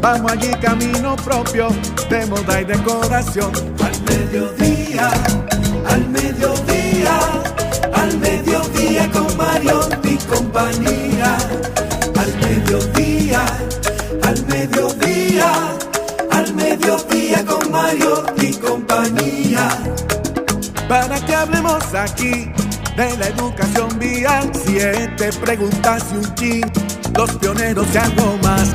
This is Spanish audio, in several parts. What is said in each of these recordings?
Vamos allí camino propio de moda y decoración. Al mediodía, al mediodía, al mediodía con Mario y compañía. Al mediodía, al mediodía, al mediodía con Mario y compañía. Para que hablemos aquí de la educación vial, siete preguntas y un chin, los pioneros y algo más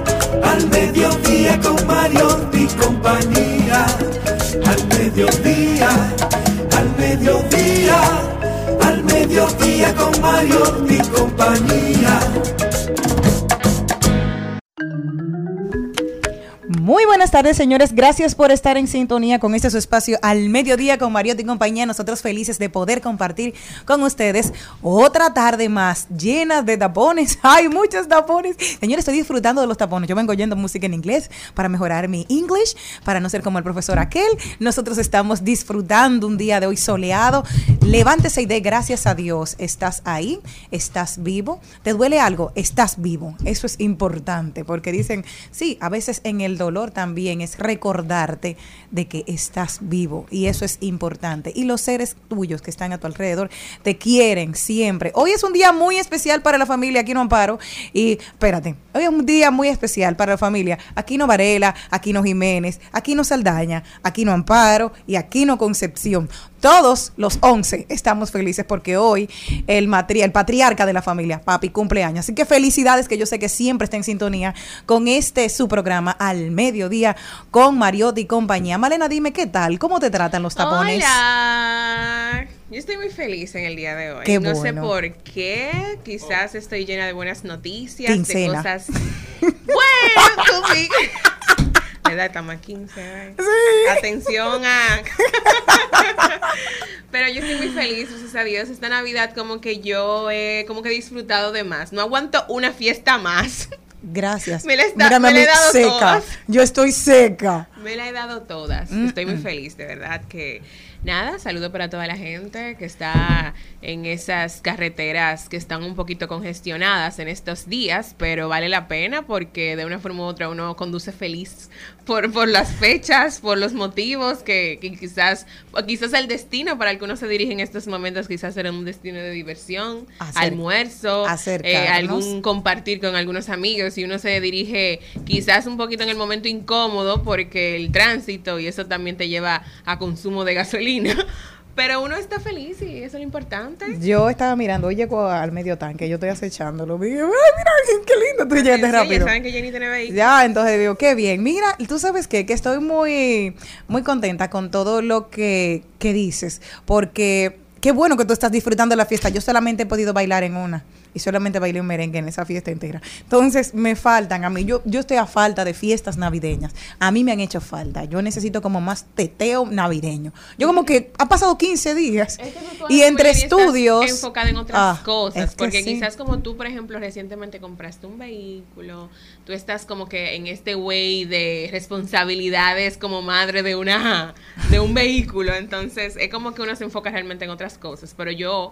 al mediodía con Mario y compañía. Al mediodía, al mediodía, al mediodía con Mario y compañía. Muy buenas tardes, señores. Gracias por estar en sintonía con este su espacio al mediodía con Mariotti y compañía. Nosotros felices de poder compartir con ustedes otra tarde más llena de tapones. Hay muchos tapones. Señores, estoy disfrutando de los tapones. Yo vengo oyendo música en inglés para mejorar mi English, para no ser como el profesor aquel. Nosotros estamos disfrutando un día de hoy soleado. Levántese y dé gracias a Dios. Estás ahí, estás vivo. ¿Te duele algo? Estás vivo. Eso es importante porque dicen, sí, a veces en el dolor también es recordarte de que estás vivo y eso es importante. Y los seres tuyos que están a tu alrededor te quieren siempre. Hoy es un día muy especial para la familia Aquí no Amparo y espérate, hoy es un día muy especial para la familia Aquí no Varela, Aquí no Jiménez, Aquí no Saldaña, Aquí no Amparo y Aquí no Concepción todos los 11 estamos felices porque hoy el, el patriarca de la familia, papi, cumpleaños. Así que felicidades que yo sé que siempre está en sintonía con este su programa al mediodía con Mariotti y compañía. Malena, dime qué tal, cómo te tratan los tapones. Hola. Yo estoy muy feliz en el día de hoy. no sé por qué, quizás estoy llena de buenas noticias, de cosas. bueno, tú ¿Verdad? Estamos a 15. Atención a. Pero yo estoy muy feliz, gracias a Dios. Esta Navidad, como que yo he como que disfrutado de más. No aguanto una fiesta más. Gracias. Me la, he dado seca. Todas. Yo estoy seca. Me la he dado todas. Estoy muy feliz, de verdad que nada, saludo para toda la gente que está en esas carreteras que están un poquito congestionadas en estos días, pero vale la pena porque de una forma u otra uno conduce feliz por, por las fechas, por los motivos que, quizás, quizás el destino para el que uno se dirige en estos momentos, quizás será un destino de diversión, almuerzo, eh, algún compartir con algunos amigos y uno se dirige quizás un poquito en el momento incómodo porque el tránsito y eso también te lleva a consumo de gasolina. Pero uno está feliz y eso es lo importante. Yo estaba mirando, hoy llego al medio tanque, yo estoy acechándolo. Ay, mira, qué lindo, tú llegaste sí, rápido. Ya saben que Jenny tiene vehículo. Ya, entonces digo, qué bien. Mira, tú sabes qué, que estoy muy, muy contenta con todo lo que, que dices, porque qué bueno que tú estás disfrutando la fiesta. Yo solamente he podido bailar en una y solamente bailé un merengue en esa fiesta entera. Entonces, me faltan a mí. Yo, yo estoy a falta de fiestas navideñas. A mí me han hecho falta. Yo necesito como más teteo navideño. Yo como que ha pasado 15 días Es que y entre estudios... enfocada en otras Ah, cosas, es que porque sí. quizás como tú, por ejemplo, recientemente compraste un vehículo, tú estás como que en este way de responsabilidades como madre de una de un vehículo, entonces es como que uno se enfoca realmente en otras cosas, pero yo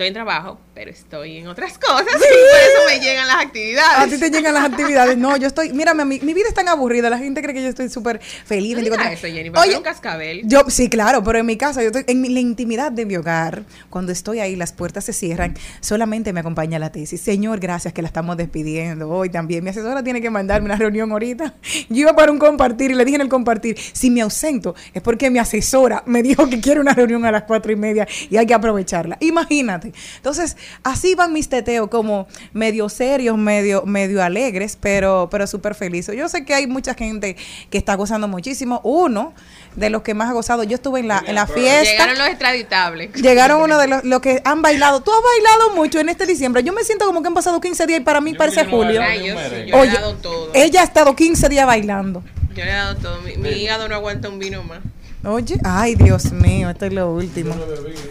estoy en trabajo, pero estoy en otras cosas y por eso me llegan las A actividades. ti te llegan las actividades. No, yo estoy. Mírame, mi, mi vida es tan aburrida. La gente cree que yo estoy súper feliz. No digas 24. eso, Jenny, porque Oye, un cascabel. Yo, sí, claro, pero en mi casa, yo estoy en mi- la intimidad de mi hogar, cuando estoy ahí, las puertas se cierran, solamente me acompaña la tesis. Señor, gracias que la estamos despidiendo hoy también. Mi asesora tiene que mandarme una reunión ahorita. Yo iba para un compartir y le dije en el compartir, si me ausento es porque mi asesora me dijo que quiere una reunión a las cuatro y media y hay que aprovecharla. Imagínate. Entonces, así van mis teteos como medio serios, medio, medio alegres, pero, pero súper felices. Yo sé que hay mucha gente que está gozando muchísimo. Uno de los que más ha gozado, yo estuve en la, en la fiesta. Llegaron los extraditables. Llegaron uno de los, los que han bailado. Tú has bailado mucho en este diciembre. Yo me siento como que han pasado 15 días y para mí parece julio. Ay, yo sí, yo le Oye, he dado todo. ella ha estado 15 días bailando. Yo le he dado todo. Mi, mi hígado no aguanta un vino más. Oye, ay, Dios mío, esto es lo último.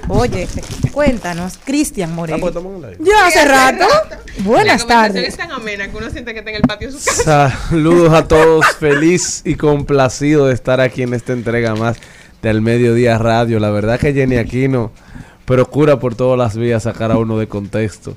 Oye, cuéntanos, Cristian Moreno. Ya hace rato. Buenas tardes. es tan amena que uno siente que está en el patio de su casa. Saludos a todos, feliz y complacido de estar aquí en esta entrega más del Mediodía Radio. La verdad que Jenny Aquino procura por todas las vías sacar a uno de contexto.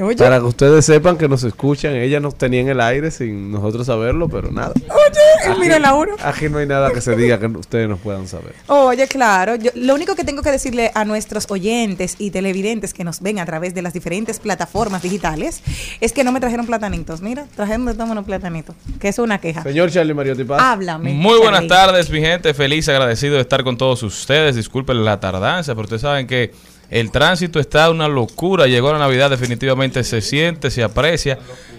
Oye, Para que ustedes sepan que nos escuchan, ella nos tenía en el aire sin nosotros saberlo, pero nada. oye, mira la uno. Aquí no hay nada que se diga que ustedes no puedan saber. Oye, claro. Yo, lo único que tengo que decirle a nuestros oyentes y televidentes que nos ven a través de las diferentes plataformas digitales es que no me trajeron platanitos. Mira, trajeron de unos platanitos. Que es una queja. Señor Charlie Mariotti Paz. Háblame. Muy buenas Charlie. tardes, mi gente. Feliz, agradecido de estar con todos ustedes. Disculpen la tardanza, pero ustedes saben que el tránsito está una locura. Llegó la Navidad, definitivamente se siente, se aprecia.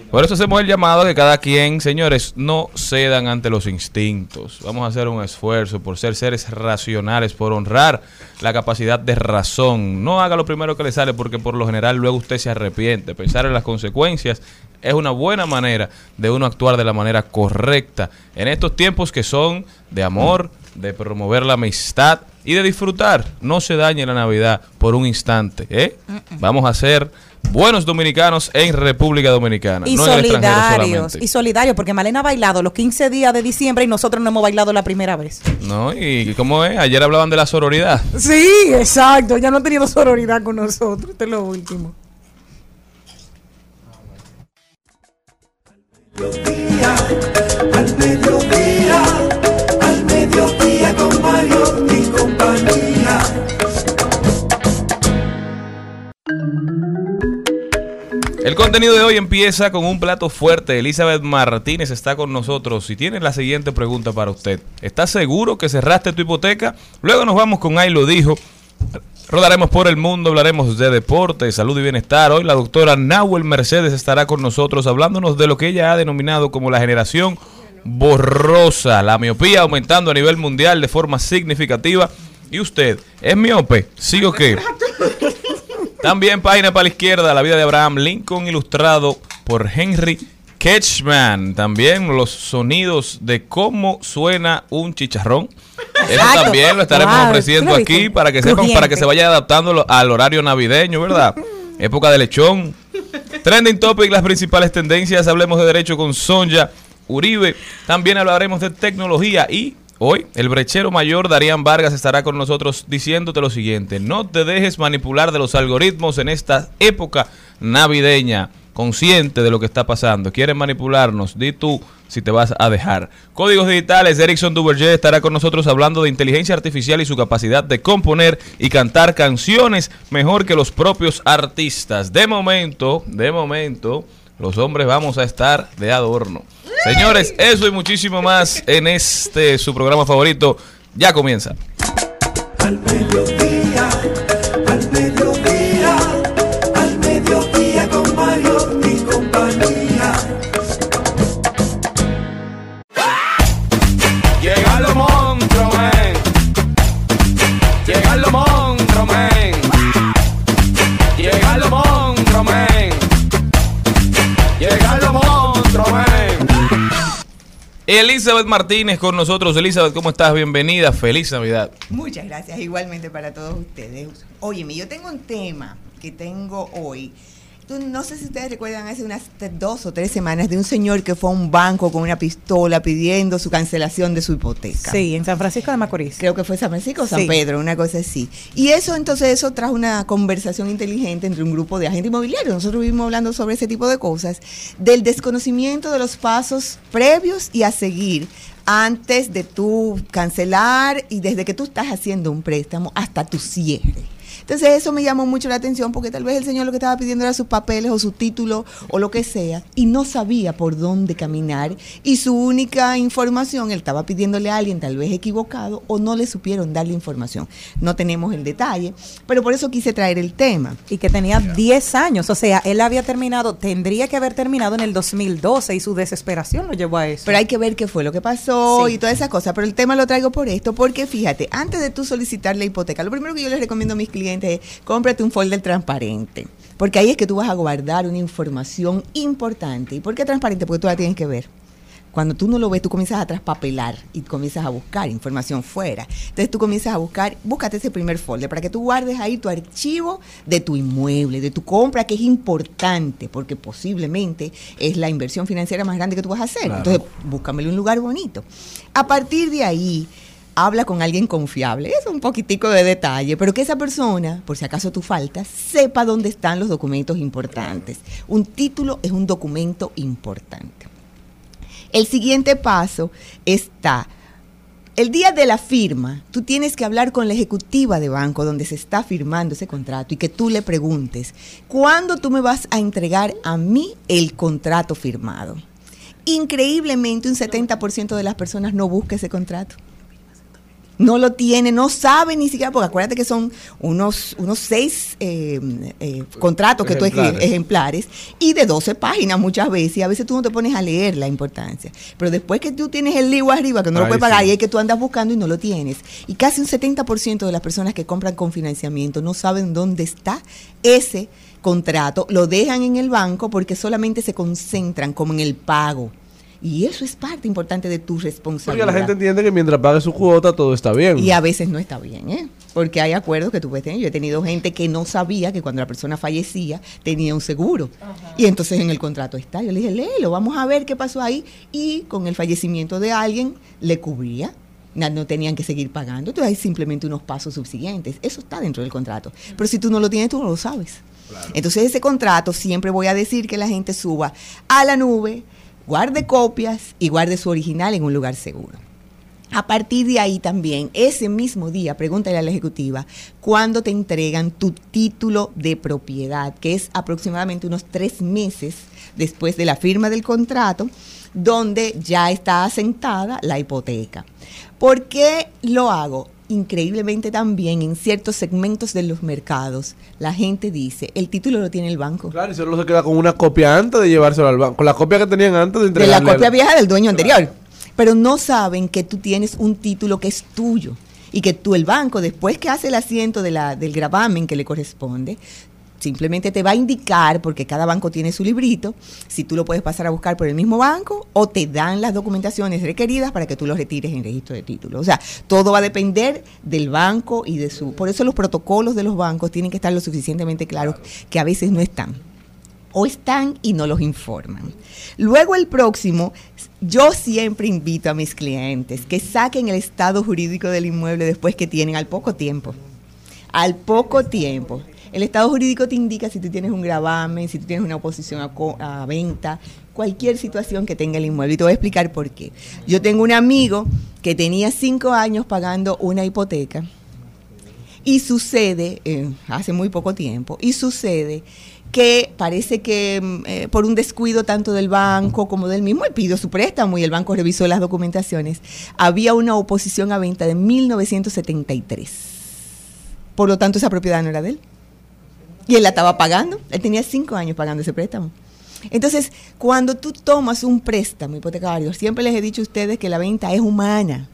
Por eso hacemos el llamado a que cada quien, señores, no cedan ante los instintos. Vamos a hacer un esfuerzo por ser seres racionales, por honrar la capacidad de razón. No haga lo primero que le sale porque por lo general luego usted se arrepiente. Pensar en las consecuencias es una buena manera de uno actuar de la manera correcta en estos tiempos que son de amor, de promover la amistad y de disfrutar. No se dañe la Navidad por un instante. ¿eh? Vamos a ser buenos dominicanos en República Dominicana, Y no solidarios, y solidarios, porque Malena ha bailado los 15 días de diciembre y nosotros no hemos bailado la primera vez. ¿No? ¿Y cómo es? Ayer hablaban de la sororidad. Sí, exacto, ya no ha tenido sororidad con nosotros, esto es lo último. Mediodía, al mediodía, al mediodía con Mario El contenido de hoy empieza con un plato fuerte. Elizabeth Martínez está con nosotros y tiene la siguiente pregunta para usted. ¿Estás seguro que cerraste tu hipoteca? Luego nos vamos con Ahí lo dijo. Rodaremos por el mundo, hablaremos de deporte, salud y bienestar. Hoy la doctora Nahuel Mercedes estará con nosotros hablándonos de lo que ella ha denominado como la generación borrosa, la miopía aumentando a nivel mundial de forma significativa. ¿Y usted es miope? ¿Sí o qué? También página para la izquierda, la vida de Abraham Lincoln, ilustrado por Henry Ketchman. También los sonidos de cómo suena un chicharrón. Eso también lo estaremos Wow, ofreciendo ¿tú lo aquí para que sepan, para que se vaya adaptando al horario navideño, ¿verdad? Época de lechón. Trending topic, las principales tendencias. Hablemos de derecho con Sonja Uribe. También hablaremos de tecnología y hoy el brechero mayor Darían Vargas estará con nosotros diciéndote lo siguiente. No te dejes manipular de los algoritmos en esta época navideña. Consciente de lo que está pasando. Quieren manipularnos. Di tú si te vas a dejar. Códigos digitales. Erickson Duverger estará con nosotros hablando de inteligencia artificial y su capacidad de componer y cantar canciones mejor que los propios artistas. De momento, de momento, los hombres vamos a estar de adorno. Señores, eso y muchísimo más en este su programa favorito. Ya comienza. Al Elizabeth Martínez con nosotros. Elizabeth, ¿cómo estás? Bienvenida. Feliz Navidad. Muchas gracias, igualmente para todos ustedes. Óyeme, yo tengo un tema que tengo hoy. Tú, no sé si ustedes recuerdan hace unas dos o tres semanas de un señor que fue a un banco con una pistola pidiendo su cancelación de su hipoteca. Sí, en San Francisco de Macorís. Creo que fue San Francisco o San Sí. Pedro, una cosa así. Y eso entonces eso trajo una conversación inteligente entre un grupo de agentes inmobiliarios. Nosotros vivimos hablando sobre ese tipo de cosas, del desconocimiento de los pasos previos y a seguir antes de tú cancelar y desde que tú estás haciendo un préstamo hasta tu cierre. Entonces eso me llamó mucho la atención porque tal vez el señor lo que estaba pidiendo era sus papeles o su título o lo que sea y no sabía por dónde caminar y su única información, él estaba pidiéndole a alguien tal vez equivocado o no le supieron darle información. No tenemos el detalle, pero por eso quise traer el tema. Y que tenía 10 años, o sea, él había terminado, tendría que haber terminado en el 2012 y su desesperación lo llevó a eso. Pero hay que ver qué fue lo que pasó Sí. y todas esas cosas. Pero el tema lo traigo por esto, porque fíjate, antes de tú solicitar la hipoteca, lo primero que yo les recomiendo a mis clientes cómprate un folder transparente. Porque ahí es que tú vas a guardar una información importante. ¿Y por qué transparente? Porque tú la tienes que ver. Cuando tú no lo ves, tú comienzas a traspapelar y comienzas a buscar información fuera. Entonces tú comienzas a buscar, búscate ese primer folder para que tú guardes ahí tu archivo de tu inmueble, de tu compra, que es importante, porque posiblemente es la inversión financiera más grande que tú vas a hacer. Claro. Entonces, búscamele un lugar bonito. A partir de ahí, habla con alguien confiable. Es un poquitico de detalle, pero que esa persona, por si acaso tú faltas, sepa dónde están los documentos importantes. Un título es un documento importante. El siguiente paso está, el día de la firma, tú tienes que hablar con la ejecutiva de banco donde se está firmando ese contrato y que tú le preguntes, ¿cuándo tú me vas a entregar a mí el contrato firmado? Increíblemente un 70% de las personas no busca ese contrato. No lo tiene, no sabe ni siquiera, porque acuérdate que son unos, unos seis eh, eh, contratos que tú escribes, Ejemplares. ejemplares, y de 12 páginas muchas veces, y a veces tú no te pones a leer la importancia. Pero después que tú tienes el libro arriba, que no lo puedes pagar, sí. y es que tú andas buscando y no lo tienes. Y casi un 70% de las personas que compran con financiamiento no saben dónde está ese contrato, lo dejan en el banco porque solamente se concentran como en el pago. Y eso es parte importante de tu Porque responsabilidad. la gente entiende que mientras pague su cuota todo está bien. Y a veces no está bien, ¿eh? Porque hay acuerdos que tú puedes tener. Yo he tenido gente que no sabía que cuando la persona fallecía tenía un seguro. Y entonces en el contrato está. Yo le dije, léelo, vamos a ver qué pasó ahí. Y con el fallecimiento de alguien le cubría. No tenían que seguir pagando. Entonces hay simplemente unos pasos subsiguientes. Eso está dentro del contrato. Pero si tú no lo tienes, tú no lo sabes. Entonces ese contrato siempre voy a decir que la gente suba a la nube, guarde copias y guarde su original en un lugar seguro. A partir de ahí también, ese mismo día, pregúntale a la ejecutiva, ¿cuándo te entregan tu título de propiedad? Que es aproximadamente unos tres meses después de la firma del contrato, donde ya está asentada la hipoteca. ¿Por qué lo hago? Increíblemente también en ciertos segmentos de los mercados, la gente dice, el título lo tiene el banco. Claro, y solo se queda con una copia antes de llevárselo al banco. Con la copia que tenían antes de de la entregarle. copia vieja del dueño anterior. Pero no saben que tú tienes un título que es tuyo y que tú, el banco, después que hace el asiento de la, del gravamen que le corresponde, simplemente te va a indicar, porque cada banco tiene su librito, si tú lo puedes pasar a buscar por el mismo banco o te dan las documentaciones requeridas para que tú lo retires en registro de título. O sea, todo va a depender del banco y de su... Por eso los protocolos de los bancos tienen que estar lo suficientemente claros que a veces no están o están y no los informan. Luego el próximo, yo siempre invito a mis clientes que saquen el estado jurídico del inmueble después que tienen al poco tiempo. Al poco tiempo. El estado jurídico te indica si tú tienes un gravamen, si tú tienes una oposición a, venta, cualquier situación que tenga el inmueble. Y te voy a explicar por qué. Yo tengo un amigo que tenía cinco años pagando una hipoteca y sucede, eh, hace muy poco tiempo, y sucede que parece que mm, eh, por un descuido tanto del banco como del mismo, él pidió su préstamo y el banco revisó las documentaciones, había una oposición a venta de 1973. Por lo tanto, esa propiedad no era de él. Y él la estaba pagando. Él tenía cinco años pagando ese préstamo. Entonces, cuando tú tomas un préstamo hipotecario, siempre les he dicho a ustedes que la venta es humana.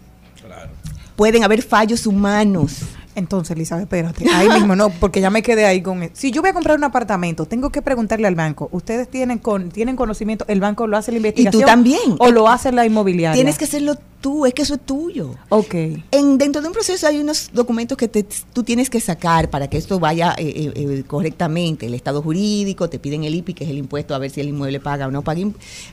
Pueden haber fallos humanos. Entonces, Elizabeth, espérate. Ahí mismo no, porque ya me quedé ahí con. e-, Si yo voy a comprar un apartamento, tengo que preguntarle al banco. ¿Ustedes tienen con tienen conocimiento? ¿El banco lo hace la investigación? también. ¿O lo hace la inmobiliaria? Tienes que hacerlo tú, es que eso es tuyo. Ok. En, dentro de un proceso hay unos documentos que te- tú tienes que sacar para que esto vaya eh, eh, eh, correctamente. El estado jurídico, te piden el IPI, que es el impuesto a ver si el inmueble paga o no paga.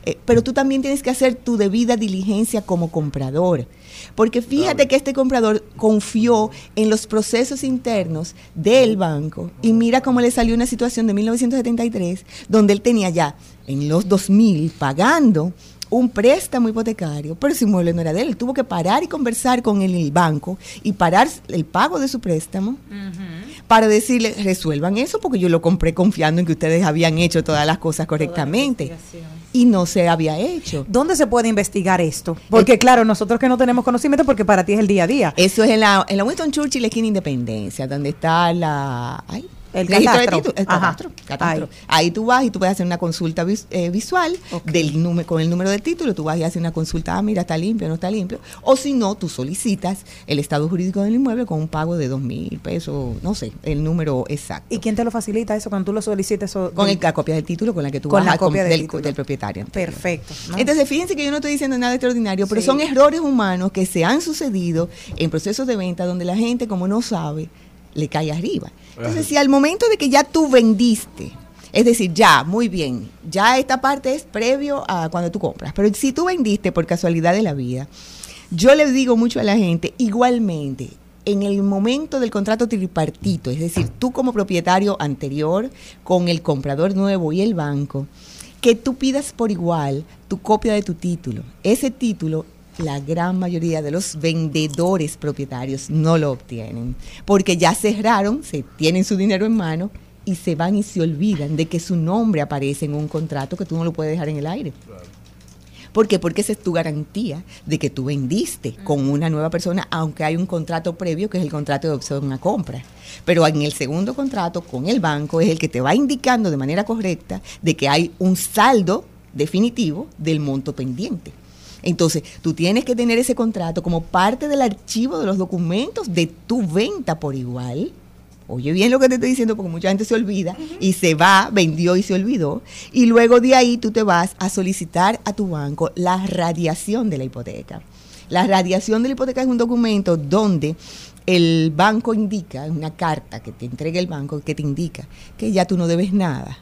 eh, pero tú también tienes que hacer tu debida diligencia como comprador. Porque fíjate que este comprador confió en los procesos internos del banco y mira cómo le salió una situación de 1973 donde él tenía ya en los 2000 pagando un préstamo hipotecario, pero ese inmueble no era de él. Él Tuvo que parar y conversar con el, el banco y parar el pago de su préstamo para decirle, resuelvan eso porque yo lo compré confiando en que ustedes habían hecho todas las cosas correctamente y no se había hecho. ¿Dónde se puede investigar esto? Porque, claro, nosotros que no tenemos conocimiento, porque para ti es el día a día. Eso es en la, en la Winston Churchill, esquina Independencia, donde está la... ay, El registro de catastro. título, el catastro, catastro. Ahí tú vas y tú puedes hacer una consulta vis- eh, visual del número, con el número de título. Tú vas y haces una consulta, ah, mira, está limpio, no está limpio. O si no, tú solicitas el estado jurídico del inmueble con un pago de dos mil pesos, no sé, el número exacto. ¿Y quién te lo facilita eso cuando tú lo solicites? Eso, con el- la copia del título con la que tú Con vas la a com- copia del del, del propietario. anterior. Perfecto. ¿no? Entonces, fíjense que yo no estoy diciendo nada extraordinario, pero Sí. son errores humanos que se han sucedido en procesos de venta donde la gente, como no sabe, le cae arriba. Entonces, si al momento de que ya tú vendiste, es decir, ya, muy bien, ya esta parte es previo a cuando tú compras, pero si tú vendiste por casualidad de la vida, yo le digo mucho a la gente, igualmente, en el momento del contrato tripartito, es decir, tú como propietario anterior, con el comprador nuevo y el banco, que tú pidas por igual tu copia de tu título. Ese título, la gran mayoría de los vendedores propietarios no lo obtienen, porque ya cerraron, se tienen su dinero en mano y se van y se olvidan de que su nombre aparece en un contrato que tú no lo puedes dejar en el aire. ¿Por qué? Porque esa es tu garantía de que tú vendiste con una nueva persona, aunque hay un contrato previo que es el contrato de opción a compra. Pero en el segundo contrato con el banco es el que te va indicando de manera correcta de que hay un saldo definitivo del monto pendiente. Entonces, tú tienes que tener ese contrato como parte del archivo de los documentos de tu venta por igual. Oye bien lo que te estoy diciendo porque mucha gente se olvida y se va, vendió y se olvidó. Y luego de ahí tú te vas a solicitar a tu banco la radiación de la hipoteca. La radiación de la hipoteca es un documento donde el banco indica, una carta que te entrega el banco que te indica que ya tú no debes nada.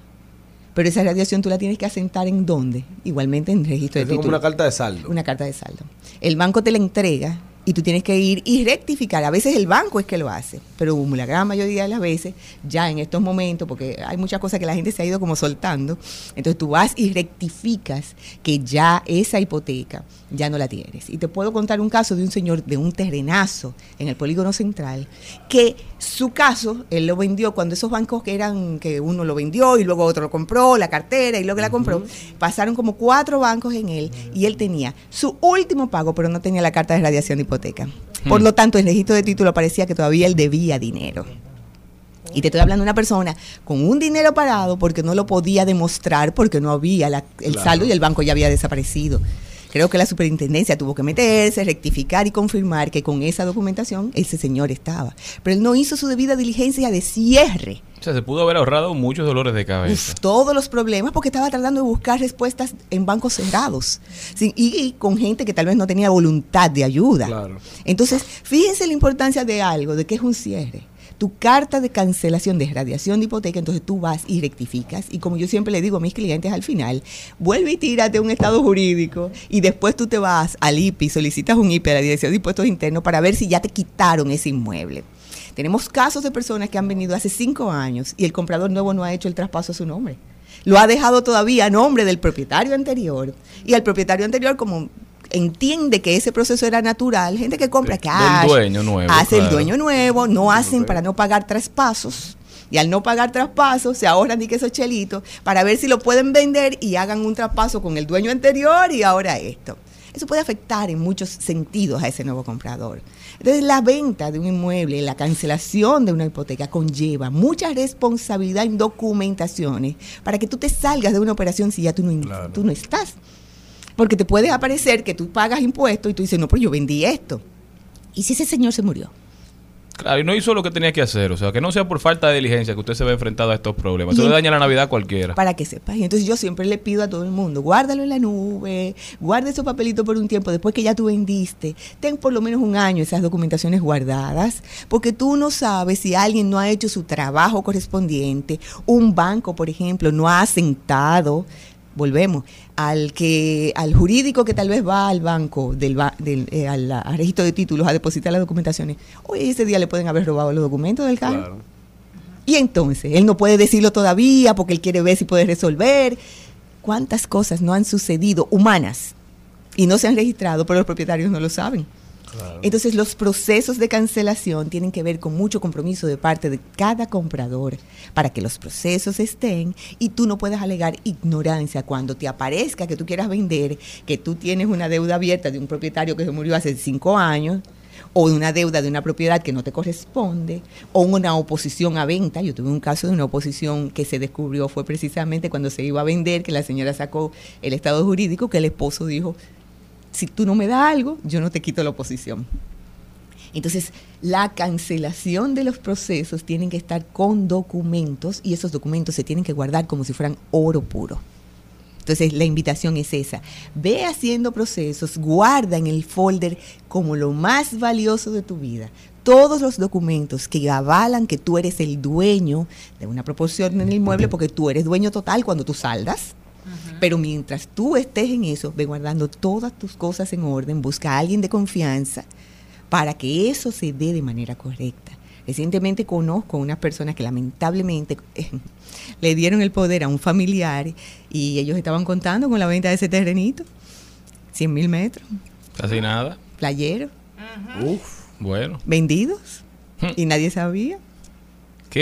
Pero esa radiación tú la tienes que asentar en dónde? Igualmente en registro de Es como título. una carta de saldo. Una carta de saldo. El banco te la entrega y tú tienes que ir y rectificar. A veces el banco es que lo hace, pero la gran mayoría de las veces, ya en estos momentos, porque hay muchas cosas que la gente se ha ido como soltando, entonces tú vas y rectificas que ya esa hipoteca ya no la tienes. Y te puedo contar un caso de un señor de un terrenazo en el polígono central, que su caso, él lo vendió cuando esos bancos que eran, que uno lo vendió y luego otro lo compró, la cartera y luego la compró, pasaron como cuatro bancos en él y él tenía su último pago, pero no tenía la carta de radiación de hipoteca. Por lo tanto, en el registro de título parecía que todavía él debía dinero. Y te estoy hablando de una persona con un dinero parado porque no lo podía demostrar porque no había la- el Claro. saldo y el banco ya había desaparecido. Creo que la superintendencia tuvo que meterse, rectificar y confirmar que con esa documentación ese señor estaba. Pero él no hizo su debida diligencia de cierre. O sea, se pudo haber ahorrado muchos dolores de cabeza. Uf, todos los problemas porque estaba tratando de buscar respuestas en bancos cerrados Sí, y, y con gente que tal vez no tenía voluntad de ayuda. Claro. Entonces, fíjense la importancia de algo, de que es un cierre. Tu carta de cancelación de radiación de hipoteca, entonces tú vas y rectificas. Y como yo siempre le digo a mis clientes al final, vuelve y tírate un estado jurídico y después tú te vas al IPI, solicitas un IPI a la Dirección de Impuestos Internos para ver si ya te quitaron ese inmueble. Tenemos casos de personas que han venido hace cinco años y el comprador nuevo no ha hecho el traspaso a su nombre. Lo ha dejado todavía a nombre del propietario anterior. Y el propietario anterior, como entiende que ese proceso era natural, gente que compra cash, dueño nuevo, hace el dueño nuevo, no hacen para no pagar traspasos. Y al no pagar traspasos, se ahorran ni que esos chelitos para ver si lo pueden vender y hagan un traspaso con el dueño anterior y ahora esto. Eso puede afectar en muchos sentidos a ese nuevo comprador. Entonces, la venta de un inmueble, la cancelación de una hipoteca conlleva mucha responsabilidad en documentaciones para que tú te salgas de una operación si ya tú no, Claro. tú no estás. Porque te puede aparecer que tú pagas impuestos y tú dices, no, pero yo vendí esto. ¿Y si ese señor se murió? Claro, y no hizo lo que tenía que hacer. O sea, que no sea por falta de diligencia que usted se ve enfrentado a estos problemas. Eso le daña la Navidad a cualquiera. Para que sepas. Y entonces yo siempre le pido a todo el mundo, guárdalo en la nube, guarda esos papelitos por un tiempo, después que ya tú vendiste, ten por lo menos un año esas documentaciones guardadas, porque tú no sabes si alguien no ha hecho su trabajo correspondiente, un banco, por ejemplo, no ha asentado, volvemos, al que, al jurídico que tal vez va al banco, del, del eh, al, al registro de títulos a depositar las documentaciones, hoy ese día le pueden haber robado los documentos del carro. Claro. Y entonces, él no puede decirlo todavía porque él quiere ver si puede resolver. ¿Cuántas cosas no han sucedido humanas y no se han registrado, pero los propietarios no lo saben? Entonces, los procesos de cancelación tienen que ver con mucho compromiso de parte de cada comprador para que los procesos estén y tú no puedas alegar ignorancia cuando te aparezca que tú quieras vender, que tú tienes una deuda abierta de un propietario que se murió hace cinco años o de una deuda de una propiedad que no te corresponde, o una oposición a venta. Yo tuve un caso de una oposición que se descubrió fue precisamente cuando se iba a vender, que la señora sacó el estado jurídico, que el esposo dijo, si tú no me das algo, yo no te quito la oposición. Entonces, la cancelación de los procesos tienen que estar con documentos y esos documentos se tienen que guardar como si fueran oro puro. Entonces, la invitación es esa. Ve haciendo procesos, guarda en el folder como lo más valioso de tu vida todos los documentos que avalan que tú eres el dueño de una proporción en el inmueble, porque tú eres dueño total cuando tú saldas. Pero mientras tú estés en eso, ve guardando todas tus cosas en orden, busca a alguien de confianza para que eso se dé de manera correcta. Recientemente conozco unas personas que lamentablemente eh, le dieron el poder a un familiar y ellos estaban contando con la venta de ese terrenito, 100 mil metros, Casi nada. playero, Bueno. vendidos Hmm. y nadie sabía.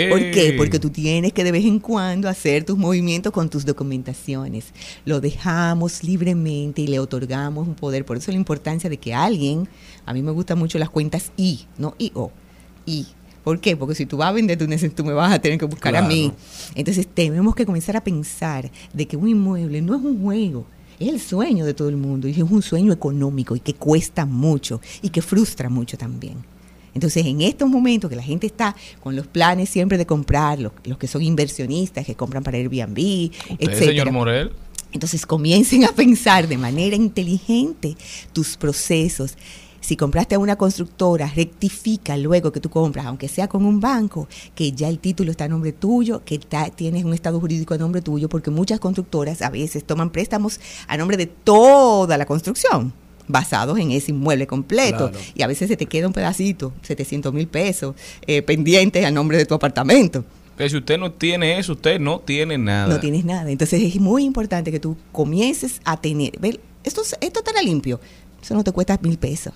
¿Por qué? Porque tú tienes que de vez en cuando hacer tus movimientos con tus documentaciones. Lo dejamos libremente y le otorgamos un poder. Por eso la importancia de que alguien, a mí me gustan mucho las cuentas I, no I-O, I. ¿Por qué? Porque si tú vas a vender, tú, neces- tú me vas a tener que buscar a mí. Entonces tenemos que comenzar a pensar de que un inmueble no es un juego. Es el sueño de todo el mundo y es un sueño económico y que cuesta mucho y que frustra mucho también. Entonces, en estos momentos que la gente está con los planes siempre de comprar, los, los que son inversionistas, que compran para Airbnb, ¿Usted, etcétera. señor Morel? Entonces comiencen a pensar de manera inteligente tus procesos. Si compraste a una constructora, rectifica luego que tú compras, aunque sea con un banco, que ya el título está a nombre tuyo, que ta- tienes un estado jurídico a nombre tuyo, porque muchas constructoras a veces toman préstamos a nombre de toda la construcción basados en ese inmueble completo Claro. y a veces se te queda un pedacito, 700 mil pesos, eh, pendientes a nombre de tu apartamento. Que si usted no tiene eso, usted no tiene nada. No tienes nada. Entonces es muy importante que tú comiences a tener. Ver, esto, esto estará limpio. Eso no te cuesta mil pesos.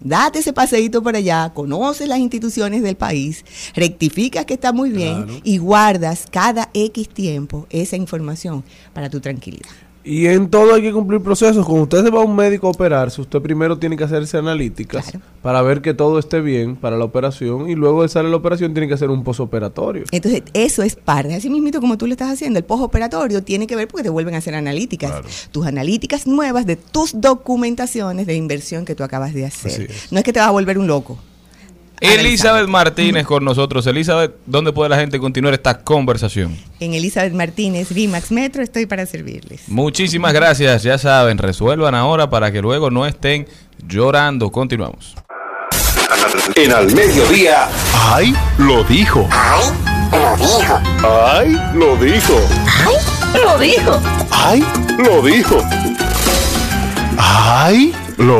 Date ese paseíto por allá, conoces las instituciones del país, rectificas que está muy bien Claro. y guardas cada X tiempo esa información para tu tranquilidad. Y en todo hay que cumplir procesos. Cuando usted se va a un médico a operarse, usted primero tiene que hacerse analíticas Claro. para ver que todo esté bien para la operación y luego de salir la operación tiene que hacer un posoperatorio. Entonces, eso es parte. Así mismito como tú lo estás haciendo, el postoperatorio tiene que ver porque te vuelven a hacer analíticas. Claro. Tus analíticas nuevas de tus documentaciones de inversión que tú acabas de hacer. es. No es que te vas a volver un loco. Elizabeth Martínez con nosotros. Elizabeth, ¿dónde puede la gente continuar esta conversación? En Elizabeth Martínez, Rimax Metro, estoy para servirles. Muchísimas gracias. Ya saben, resuelvan ahora para que luego no estén llorando. Continuamos. En al mediodía. ¡Ay! Lo dijo. ¡Ay! Lo dijo. ¡Ay! Lo dijo. ¡Ay! Lo dijo. ¡Ay! Lo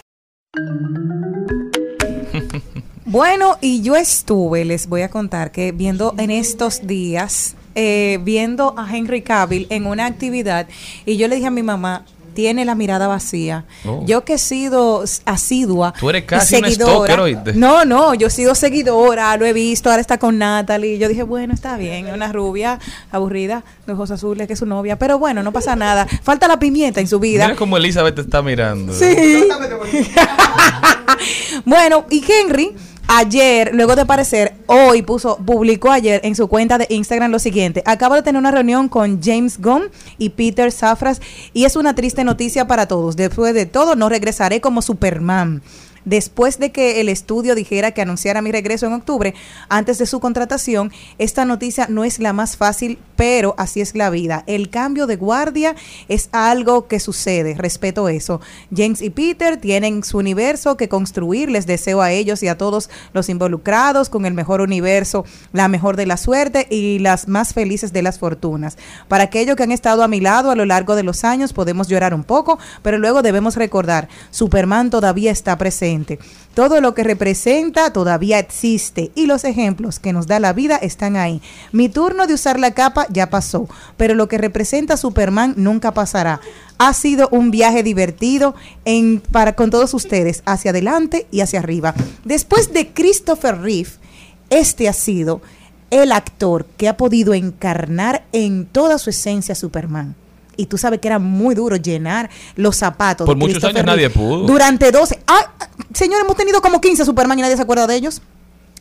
Bueno, y yo estuve, les voy a contar que viendo en estos días, eh, viendo a Henry Cavill en una actividad, y yo le dije a mi mamá, tiene la mirada vacía. Oh. Yo que he sido asidua. Tú eres casi una seguidora. No, no, yo he sido seguidora, lo he visto, ahora está con Natalie. Yo dije, bueno, está bien, una rubia aburrida, de ojos azules, que es su novia, pero bueno, no pasa nada. Falta la pimienta en su vida. Mira cómo Elizabeth te está mirando. Sí. bueno, y Henry ayer, luego de aparecer, hoy puso, publicó ayer en su cuenta de Instagram lo siguiente. Acabo de tener una reunión con James Gunn y Peter Safras y es una triste noticia para todos. Después de todo, no regresaré como Superman. Después de que el estudio dijera que anunciara mi regreso en octubre, antes de su contratación, esta noticia no es la más fácil, pero así es la vida. El cambio de guardia es algo que sucede, respeto eso. James y Peter tienen su universo que construir, les deseo a ellos y a todos los involucrados con el mejor universo, la mejor de la suerte y las más felices de las fortunas. Para aquellos que han estado a mi lado a lo largo de los años, podemos llorar un poco, pero luego debemos recordar, Superman todavía está presente. Todo lo que representa todavía existe y los ejemplos que nos da la vida están ahí. Mi turno de usar la capa ya pasó, pero lo que representa Superman nunca pasará. Ha sido un viaje divertido en, para, con todos ustedes, hacia adelante y hacia arriba. Después de Christopher Reeve, este ha sido el actor que ha podido encarnar en toda su esencia Superman y tú sabes que era muy duro llenar los zapatos. Por de muchos años nadie pudo. Durante 12. Ah, señor, hemos tenido como 15 Superman y nadie se acuerda de ellos.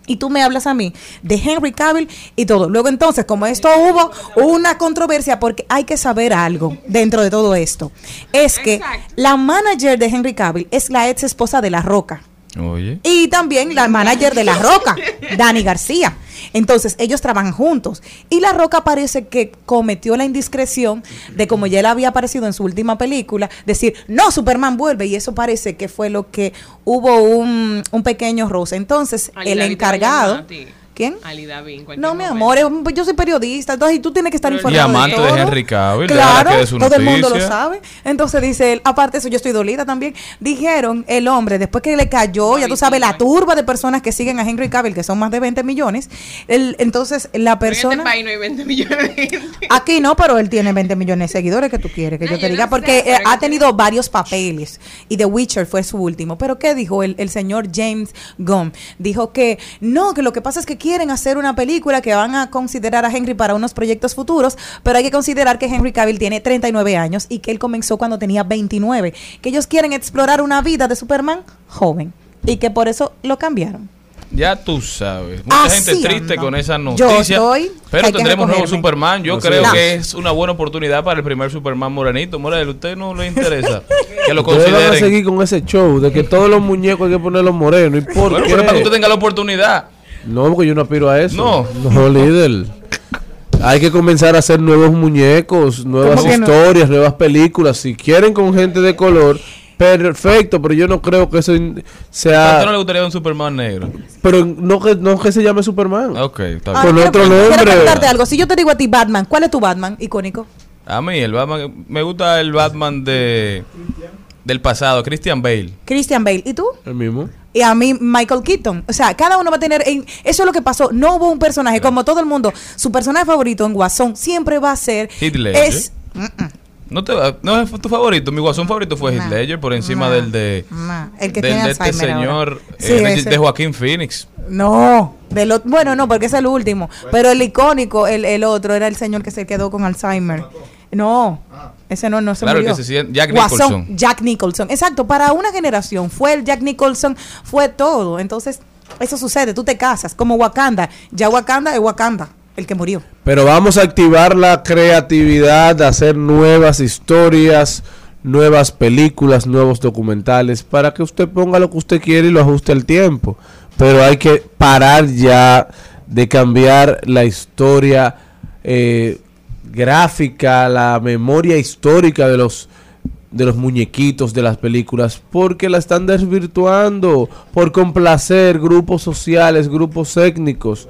Y tú me hablas a mí de Henry Cavill y todo. Luego entonces, como esto hubo una controversia, porque hay que saber algo dentro de todo esto, es que Exacto. la manager de Henry Cavill es la ex esposa de La Roca. Oye. Y también la manager de La Roca, Dani García. Entonces, ellos trabajan juntos. Y La Roca parece que cometió la indiscreción de, como ya él había aparecido en su última película, decir, no, Superman vuelve. Y eso parece que fue lo que hubo un, un pequeño roce. Entonces, el encargado. llamar a ti. ¿Quién? Ali David, No, mi amor, es yo soy periodista, entonces y tú tienes que estar informado. Y amante de todo. Henry Cavill, Claro, que todo el mundo lo sabe. Entonces dice él, aparte de eso, yo estoy dolida también. Dijeron el hombre, después que le cayó, ya tú sabes, la turba de personas que siguen a Henry Cavill, que son más de 20 millones. el- entonces, la Pero En este persona. país no hay 20 millones de gente. Aquí no, pero él tiene 20 millones de seguidores que tú quieres que No, yo te yo diga, porque eh, ha sé. tenido varios papeles y The Witcher fue su último. Pero ¿qué dijo el, el señor James Gunn? Dijo que no, que lo que pasa es que quieren hacer una película que van a considerar a Henry para unos proyectos futuros, pero hay que considerar que Henry Cavill tiene 39 años y que él comenzó cuando tenía 29, que ellos quieren explorar una vida de Superman joven y que por eso lo cambiaron. Ya tú sabes. Mucha Así gente triste ando. con esa Yo noticia. estoy- pero tendremos nuevo. Superman. Yo No creo que es una buena oportunidad para el primer Superman morenito. Morel, ¿usted no le interesa? que lo Ustedes van a consideren. seguir con ese show de que todos los muñecos hay que ponerlos morenos. ¿Y por Bueno, qué? pero para que usted tenga la oportunidad. No, porque yo no aspiro a eso. No. No, líder. Hay que comenzar a hacer nuevos muñecos, nuevas historias, nuevas películas. Si quieren con gente de color, perfecto, pero yo no creo que eso in- ¿A sea... usted no le gustaría un Superman negro? Pero no que, no que se llame Superman. Ok, está Ah, bien. Con quiero- otro Quiero nombre. preguntarte algo. Si yo te digo a ti Batman, ¿cuál es tu Batman icónico? A mí, el Batman. Me gusta el Batman de del pasado, Christian Bale. Christian Bale. ¿Y tú? El mismo. Y a mí Michael Keaton. O sea, cada uno va a tener... en- eso es lo que pasó. No hubo un personaje, como todo el mundo, su personaje favorito en Guasón siempre va a ser... Heath. Es... ¿No, te, ¿No es tu favorito? Mi guasón favorito fue Heath No. Ledger por encima del de. El que del- tiene de este señor Sí, eh, de, Joaquín Phoenix. No, de lo- bueno, no, porque es el último. Pero el icónico, el, el otro, era el señor que se quedó con Alzheimer. No, ese no, no se Claro murió. que se siente- Jack Guasón, Nicholson. Jack Nicholson. Exacto, para una generación fue el Jack Nicholson, fue todo. Entonces, eso sucede, tú te casas, como Wakanda. Ya Wakanda es Wakanda, el que murió. Pero vamos a activar la creatividad, de hacer nuevas historias, nuevas películas, nuevos documentales, para que usted ponga lo que usted quiere y lo ajuste al tiempo. Pero hay que parar ya de cambiar la historia eh, gráfica, la memoria histórica de los de los muñequitos de las películas porque la están desvirtuando por complacer grupos sociales, grupos étnicos,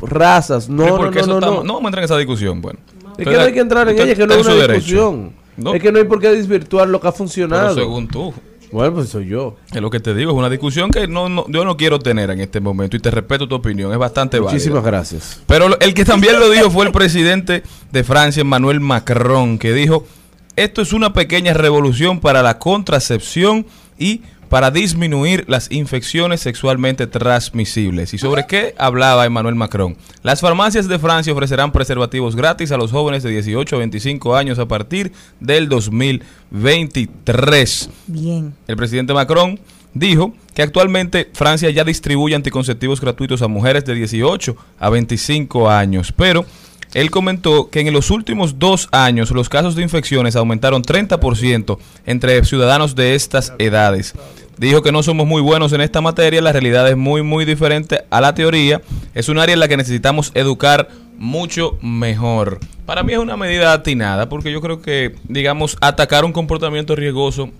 razas. No, no, no, no, no. no vamos a entrar en esa discusión. Bueno, Es que no hay que entrar en ella, que no es una discusión. No, Es que no hay por qué desvirtuar lo que ha funcionado. según tú. Bueno, pues soy yo. Es lo que te digo, es una discusión que no, no- yo no quiero tener en este momento y te respeto tu opinión, es bastante válida. Muchísimas gracias. Pero el que también lo dijo fue el presidente de Francia, Emmanuel Macron, que dijo, esto es una pequeña revolución para la contracepción y para disminuir las infecciones sexualmente transmisibles. ¿Y sobre qué hablaba Emmanuel Macron? Las farmacias de Francia ofrecerán preservativos gratis a los jóvenes de 18 a 25 años a partir del 2023. Bien. El presidente Macron dijo que actualmente Francia ya distribuye anticonceptivos gratuitos a mujeres de 18 a 25 años, pero él comentó que en los últimos dos años los casos de infecciones aumentaron 30% entre ciudadanos de estas edades. Dijo que no somos muy buenos en esta materia, la realidad es muy, muy diferente a la teoría. Es un área en la que necesitamos educar mucho mejor. Para mí es una medida atinada, porque yo creo que, digamos, atacar un comportamiento riesgoso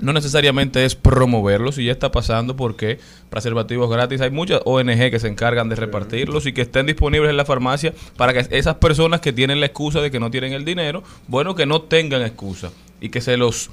no necesariamente es promoverlos y ya está pasando porque preservativos gratis hay muchas ONG que se encargan de repartirlos y que estén disponibles en la farmacia para que esas personas que tienen la excusa de que no tienen el dinero, bueno, que no tengan excusa y que se los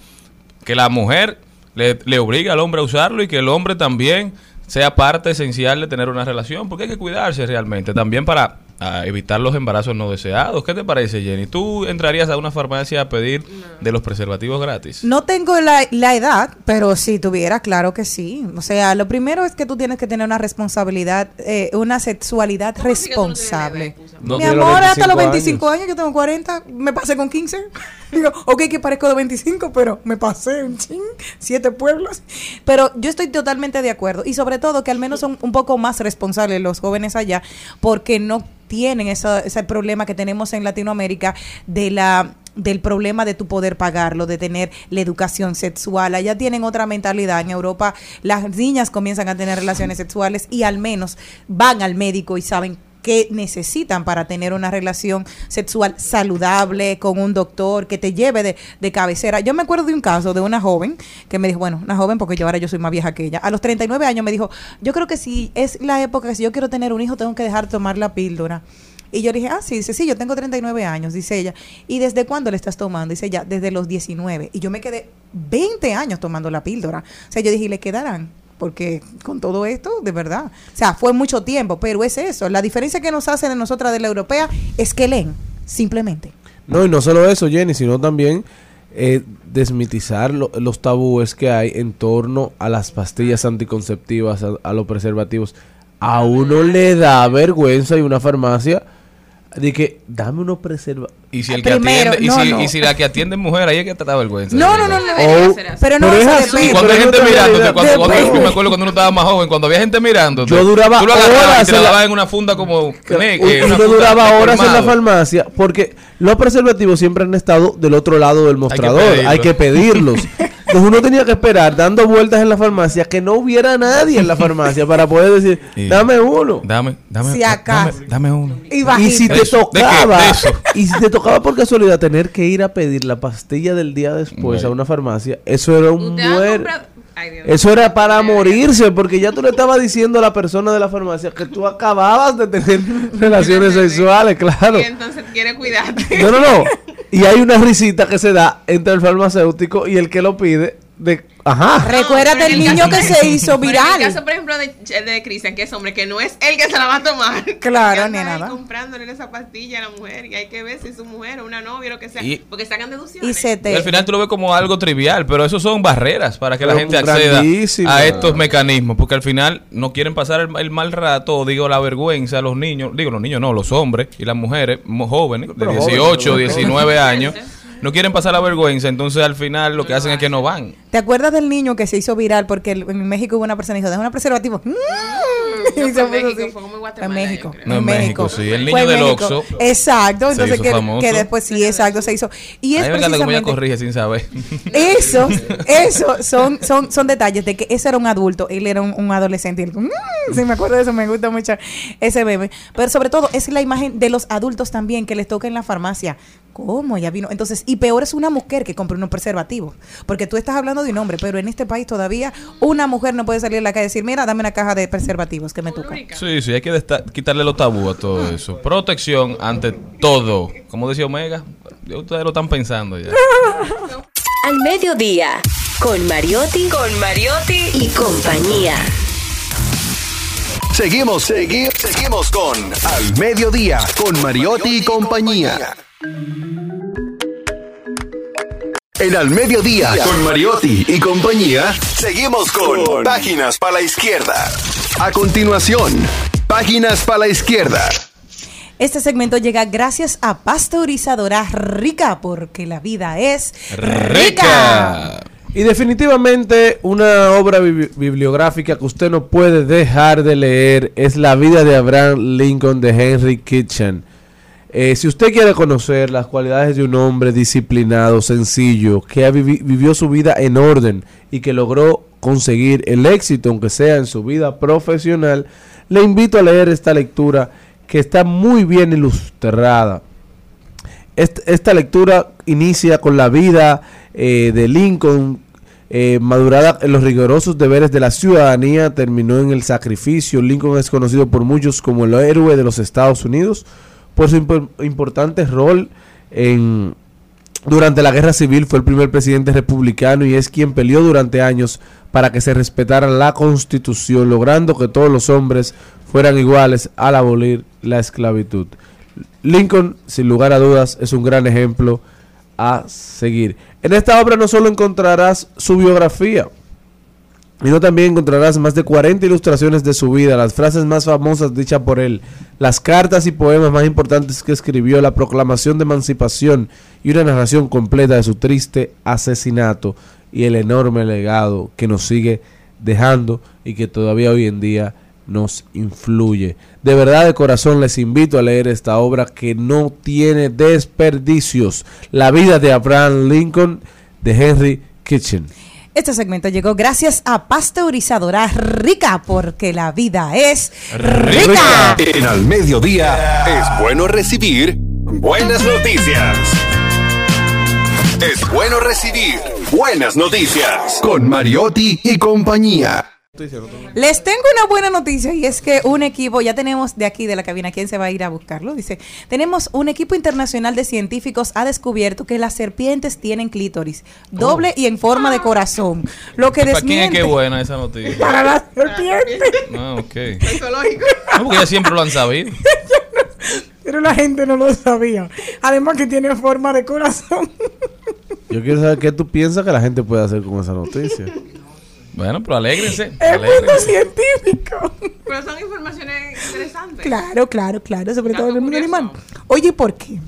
que la mujer le, le obligue al hombre a usarlo y que el hombre también sea parte esencial de tener una relación, porque hay que cuidarse realmente, también para a evitar los embarazos no deseados. ¿Qué te parece, Jenny? ¿Tú entrarías a una farmacia a pedir de los preservativos gratis? No tengo la, la edad, pero si tuviera, claro que sí. O sea, lo primero es que tú tienes que tener una responsabilidad, eh, una sexualidad ¿Cómo así que tú no tienes responsable. No Mi amor, hasta los 25 25 años. yo tengo 40, me pasé con 15. Digo, ok, que parezco de 25, pero me pasé un ching, siete pueblos. Pero yo estoy totalmente de acuerdo. Y sobre todo que al menos son un poco más responsables los jóvenes allá, porque no tienen ese problema que tenemos en Latinoamérica de la del problema de tu poder pagarlo, de tener la educación sexual. Allá tienen otra mentalidad. En Europa las niñas comienzan a tener relaciones sexuales y al menos van al médico y saben qué necesitan para tener una relación sexual saludable con un doctor que te lleve de, de cabecera. Yo me acuerdo de un caso de una joven que me dijo, bueno, una joven porque yo ahora yo soy más vieja que ella, a los 39 años me dijo, yo creo que si es la época que si yo quiero tener un hijo tengo que dejar de tomar la píldora. Y yo dije, ah, sí, dice, sí, yo tengo 39 años, dice ella. ¿Y desde cuándo le estás tomando? Dice ella, desde los 19. Y yo me quedé 20 años tomando la píldora. O sea, yo dije, ¿y le quedarán? Porque con todo esto, de verdad. O sea, fue mucho tiempo, pero es eso. La diferencia que nos hace de nosotras de la europea es que leen, simplemente. No, y no solo eso, Jenny, sino también eh, desmitizar lo- los tabúes que hay en torno a las pastillas anticonceptivas, a, a los preservativos. A uno le da vergüenza y una farmacia de que dame unos preservativos. Y si el que Primero, atiende, y, no, si, no. y si la que atiende es mujer, ahí es que te da vergüenza. No, no, no, no. Debería Oh, ser así. Pero no, Pero es así. Y cuando hay gente mirándote, cuando, cuando- yo me acuerdo cuando uno estaba más joven, cuando había gente mirándote. Yo duraba tú lo agarrabas horas y te la en la- dabas en una funda como. Que eh, una funda duraba horas en la farmacia porque los preservativos siempre han estado del otro lado del mostrador. pedirlos. Hay que pedirlos. Entonces uno tenía que esperar dando vueltas en la farmacia que no hubiera nadie en la farmacia para poder decir, dame uno. Dame, dame, Si acaso. dame, dame uno. Y si ¿De te eso? ¿De qué? tocaba, ¿De eso? y si te tocaba por casualidad tener que ir a pedir la pastilla del día después Bueno. a una farmacia, eso era un ¿Usted ha muer. comprado? Ay, Dios. Eso era para morirse, porque ya tú le estabas diciendo a la persona de la farmacia que tú acababas de tener relaciones sexuales, claro. Y entonces quiere cuidarte. No, no, no. Y hay una risita que se da entre el farmacéutico y el que lo pide de, ajá. Recuérdate pero el niño que se hizo viral. En el caso, por ejemplo, de, de Cristian, que es hombre, que no es él que se la va a tomar. Claro, ni nada. comprándole esa pastilla a la mujer y hay que ver si es su mujer o una novia o lo que sea. Y- porque sacan deducciones. Y se Y te... al final tú lo ves como algo trivial, pero eso son barreras para que la gente acceda a estos mecanismos, porque al final no quieren pasar el, el mal rato, o digo la vergüenza a los niños, digo los niños no, los hombres y las mujeres jóvenes de Pero 18, jóvenes, 19 años, no quieren pasar la vergüenza, entonces al final lo que hacen es que no van. ¿Te acuerdas del niño que se hizo viral porque en México hubo una persona que dijo, déjame un preservativo? Mm. No Y fue se puso México, así. fue como en México. No, en México, sí. El niño del. Oxxo Exacto. se Entonces hizo que, famoso. que después sí, exacto, se hizo. Y es precisamente... corrige sin saber. Eso, eso son, son, son detalles de que ese era un adulto, él era un, un adolescente. Y él, "Mm", sí, me acuerdo de eso, me gusta mucho ese bebé. Pero sobre todo es la imagen de los adultos también que les toca en la farmacia. ¿Cómo? Ya vino. Entonces, y peor es una mujer que compra unos preservativos. Porque tú estás hablando de un hombre, pero en este país todavía una mujer no puede salir a la calle y decir, mira, dame una caja de preservativos que me toca. Sí, sí, hay que quitarle los tabú a todo eso. Protección ante todo. Como decía Omega, ya ustedes lo están pensando ya. Al mediodía, con Mariotti, con Mariotti y compañía. Seguimos, seguimos, seguimos con Al Mediodía, con Mariotti y compañía. En Al Mediodía, con Mariotti y compañía, seguimos con Páginas para la Izquierda. A continuación, Páginas para la Izquierda. Este segmento llega gracias a Pasteurizadora Rica, porque la vida es rica. ¡Rica! Y definitivamente una obra bibli- bibliográfica que usted no puede dejar de leer es La vida de Abraham Lincoln de Henry Kitchen. Eh, si usted quiere conocer las cualidades de un hombre disciplinado, sencillo, que vivió su vida en orden y que logró conseguir el éxito, aunque sea en su vida profesional, le invito a leer esta lectura que está muy bien ilustrada. Est- esta lectura inicia con la vida eh, de Lincoln, eh, madurada en los rigurosos deberes de la ciudadanía, terminó en el sacrificio. Lincoln es conocido por muchos como el héroe de los Estados Unidos por su impo- importante rol en, durante la guerra civil. Fue el primer presidente republicano y es quien peleó durante años para que se respetara la constitución, logrando que todos los hombres fueran iguales al abolir la esclavitud. Lincoln, sin lugar a dudas, es un gran ejemplo a seguir. En esta obra no solo encontrarás su biografía, sino también encontrarás más de 40 ilustraciones de su vida, las frases más famosas dichas por él, las cartas y poemas más importantes que escribió, la proclamación de emancipación y una narración completa de su triste asesinato y el enorme legado que nos sigue dejando y que todavía hoy en día nos influye. De verdad de corazón les invito a leer esta obra que no tiene desperdicios. La vida de Abraham Lincoln de Henry Kitchen. Este segmento llegó gracias a Pasteurizadora Rica, porque la vida es rica. En al mediodía es bueno recibir buenas noticias. Es bueno recibir buenas noticias con Mariotti y compañía. Les tengo una buena noticia y es que un equipo, ya tenemos de aquí de la cabina, ¿quién se va a ir a buscarlo? Dice, tenemos un equipo internacional de científicos ha descubierto que las serpientes tienen clítoris, doble y en forma de corazón, lo que ¿Para quién es que buena esa noticia? para las serpientes. Ah, ok. No, porque ya siempre lo han sabido. Pero la gente no lo sabía. Además que tiene forma de corazón. Yo quiero saber qué tú piensas que la gente puede hacer con esa noticia. Bueno, pero alégrense. Es mundo alégrense. científico. Pero son informaciones interesantes. Claro, claro, claro, sobre todo en el mundo animal. Oye, ¿por qué?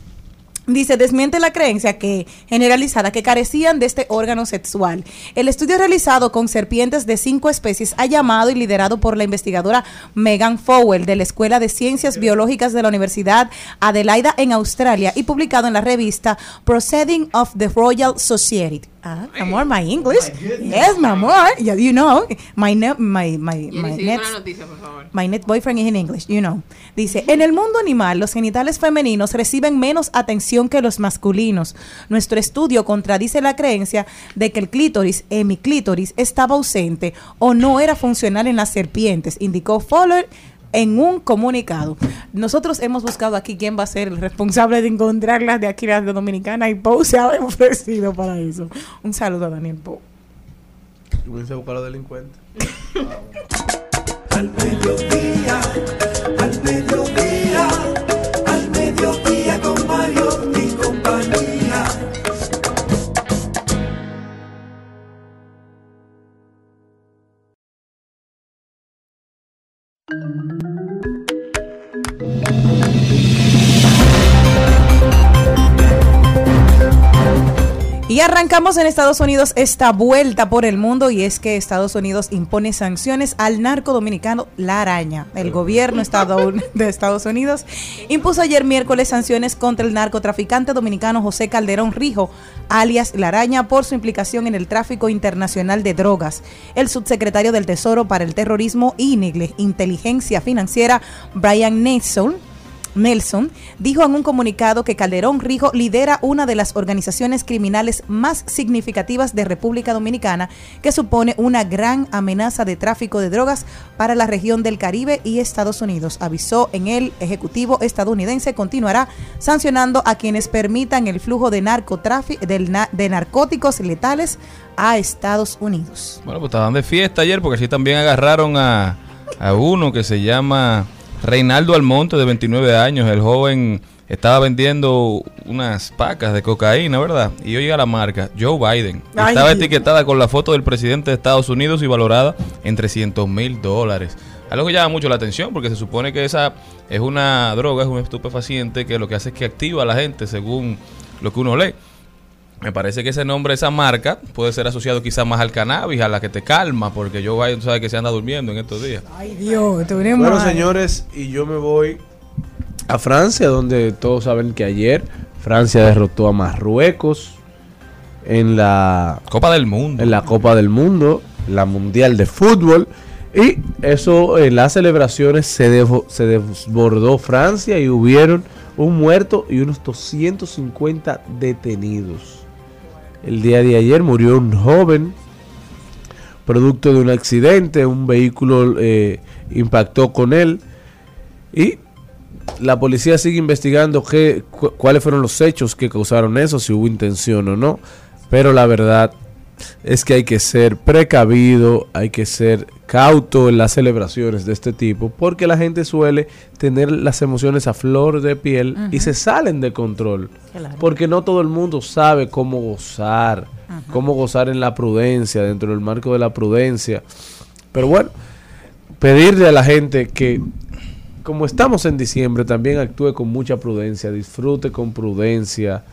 Dice, desmiente la creencia que generalizada que carecían de este órgano sexual. El estudio realizado con serpientes de cinco especies ha llamado y liderado por la investigadora Megan Fowell de la Escuela de Ciencias Biológicas de la Universidad Adelaida en Australia y publicado en la revista Proceeding of the Royal Society. Ah, mi amor, my English. Yes, mi amor. Yeah, you know, my, ne- my, my, my next la noticia, por favor. My net boyfriend is in English, you know. Dice, en el mundo animal, los genitales femeninos reciben menos atención que los masculinos. Nuestro estudio contradice la creencia de que el clítoris, hemiclítoris, estaba ausente o no era funcional en las serpientes, indicó Fowler en un comunicado. Nosotros hemos buscado aquí quién va a ser el responsable de encontrarlas de aquí, las de Dominicana, y Poe se ha ofrecido para eso. Un saludo a Daniel Poe. Comienza a buscar a los delincuentes. Al mediodía, al mediodía, Y arrancamos en Estados Unidos esta vuelta por el mundo y es que Estados Unidos impone sanciones al narco dominicano La Araña. El gobierno de Estados Unidos impuso ayer miércoles sanciones contra el narcotraficante dominicano José Calderón Rijo, alias La Araña, por su implicación en el tráfico internacional de drogas. El subsecretario del Tesoro para el Terrorismo y Inteligencia Financiera, Brian Nelson, Nelson dijo en un comunicado que Calderón Rijo lidera una de las organizaciones criminales más significativas de República Dominicana, que supone una gran amenaza de tráfico de drogas para la región del Caribe y Estados Unidos. Avisó en el Ejecutivo estadounidense continuará sancionando a quienes permitan el flujo de, del na- de narcóticos letales a Estados Unidos. Bueno, pues estaban de fiesta ayer porque así también agarraron a, a uno que se llama Reinaldo Almonte, de 29 años. El joven estaba vendiendo unas pacas de cocaína, ¿verdad? Y oiga la marca, Joe Biden. Ay, estaba etiquetada con la foto del presidente de Estados Unidos y valorada en 300 mil dólares. Algo que llama mucho la atención porque se supone que esa es una droga, es un estupefaciente que lo que hace es que activa a la gente según lo que uno lee. Me parece que ese nombre, esa marca, puede ser asociado quizás más al cannabis, a la que te calma, porque Joe Biden sabe que se anda durmiendo en estos días. Ay Dios, tenemos Bueno, señores, y yo me voy a Francia, donde todos saben que ayer Francia derrotó a Marruecos en la Copa del Mundo. en la Copa del Mundo, la Mundial de Fútbol. Y eso en las celebraciones se, devo- se desbordó Francia y hubieron un muerto y unos 250 detenidos. El día de ayer murió un joven producto de un accidente, un vehículo eh, impactó con él y la policía sigue investigando qué, cu- cuáles fueron los hechos que causaron eso, si hubo intención o no. Pero la verdad es que hay que ser precavido, hay que ser cauto en las celebraciones de este tipo, porque la gente suele tener las emociones a flor de piel y se salen de control. Claro. Porque no todo el mundo sabe cómo gozar, cómo gozar en la prudencia, dentro del marco de la prudencia. Pero bueno, pedirle a la gente que, como estamos en diciembre, también actúe con mucha prudencia, disfrute con prudencia,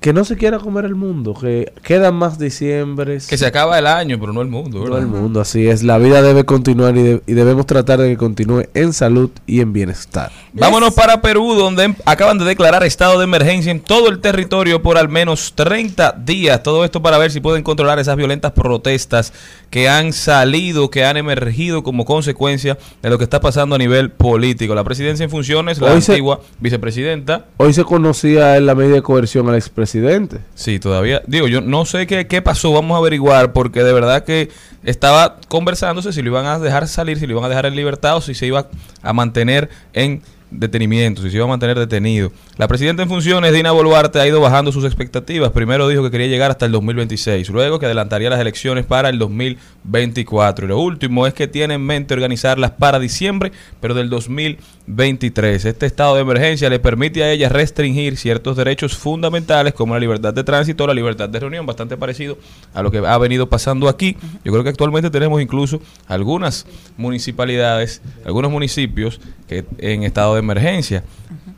que no se quiera comer el mundo, que quedan más diciembres. Que se acaba el año, pero no el mundo, ¿verdad? el mundo, así es. La vida debe continuar y, de- y debemos tratar de que continúe en salud y en bienestar. Vámonos para Perú, donde em- acaban de declarar estado de emergencia en todo el territorio por al menos 30 días. Todo esto para ver si pueden controlar esas violentas protestas que han salido, que han emergido como consecuencia de lo que está pasando a nivel político. La presidencia en funciones, la Hoy se- antigua vicepresidenta, Hoy se conocía en la medida de coerción al expresidente. Sí, todavía. Digo, yo no sé qué, qué pasó, vamos a averiguar, porque de verdad que estaba conversándose si lo iban a dejar salir, si lo iban a dejar en libertad o si se iba a mantener en detenimiento, si se iba a mantener detenido. La presidenta en funciones, Dina Boluarte, ha ido bajando sus expectativas. Primero dijo que quería llegar hasta el 2026, luego que adelantaría las elecciones para el 2024. Y lo último es que tiene en mente organizarlas para diciembre, pero del 2023. Este estado de emergencia le permite a ella restringir ciertos derechos fundamentales como la libertad de tránsito la libertad de reunión, bastante parecido a lo que ha venido pasando aquí. Yo creo que actualmente tenemos incluso algunas municipalidades, algunos municipios que en estado de emergencia.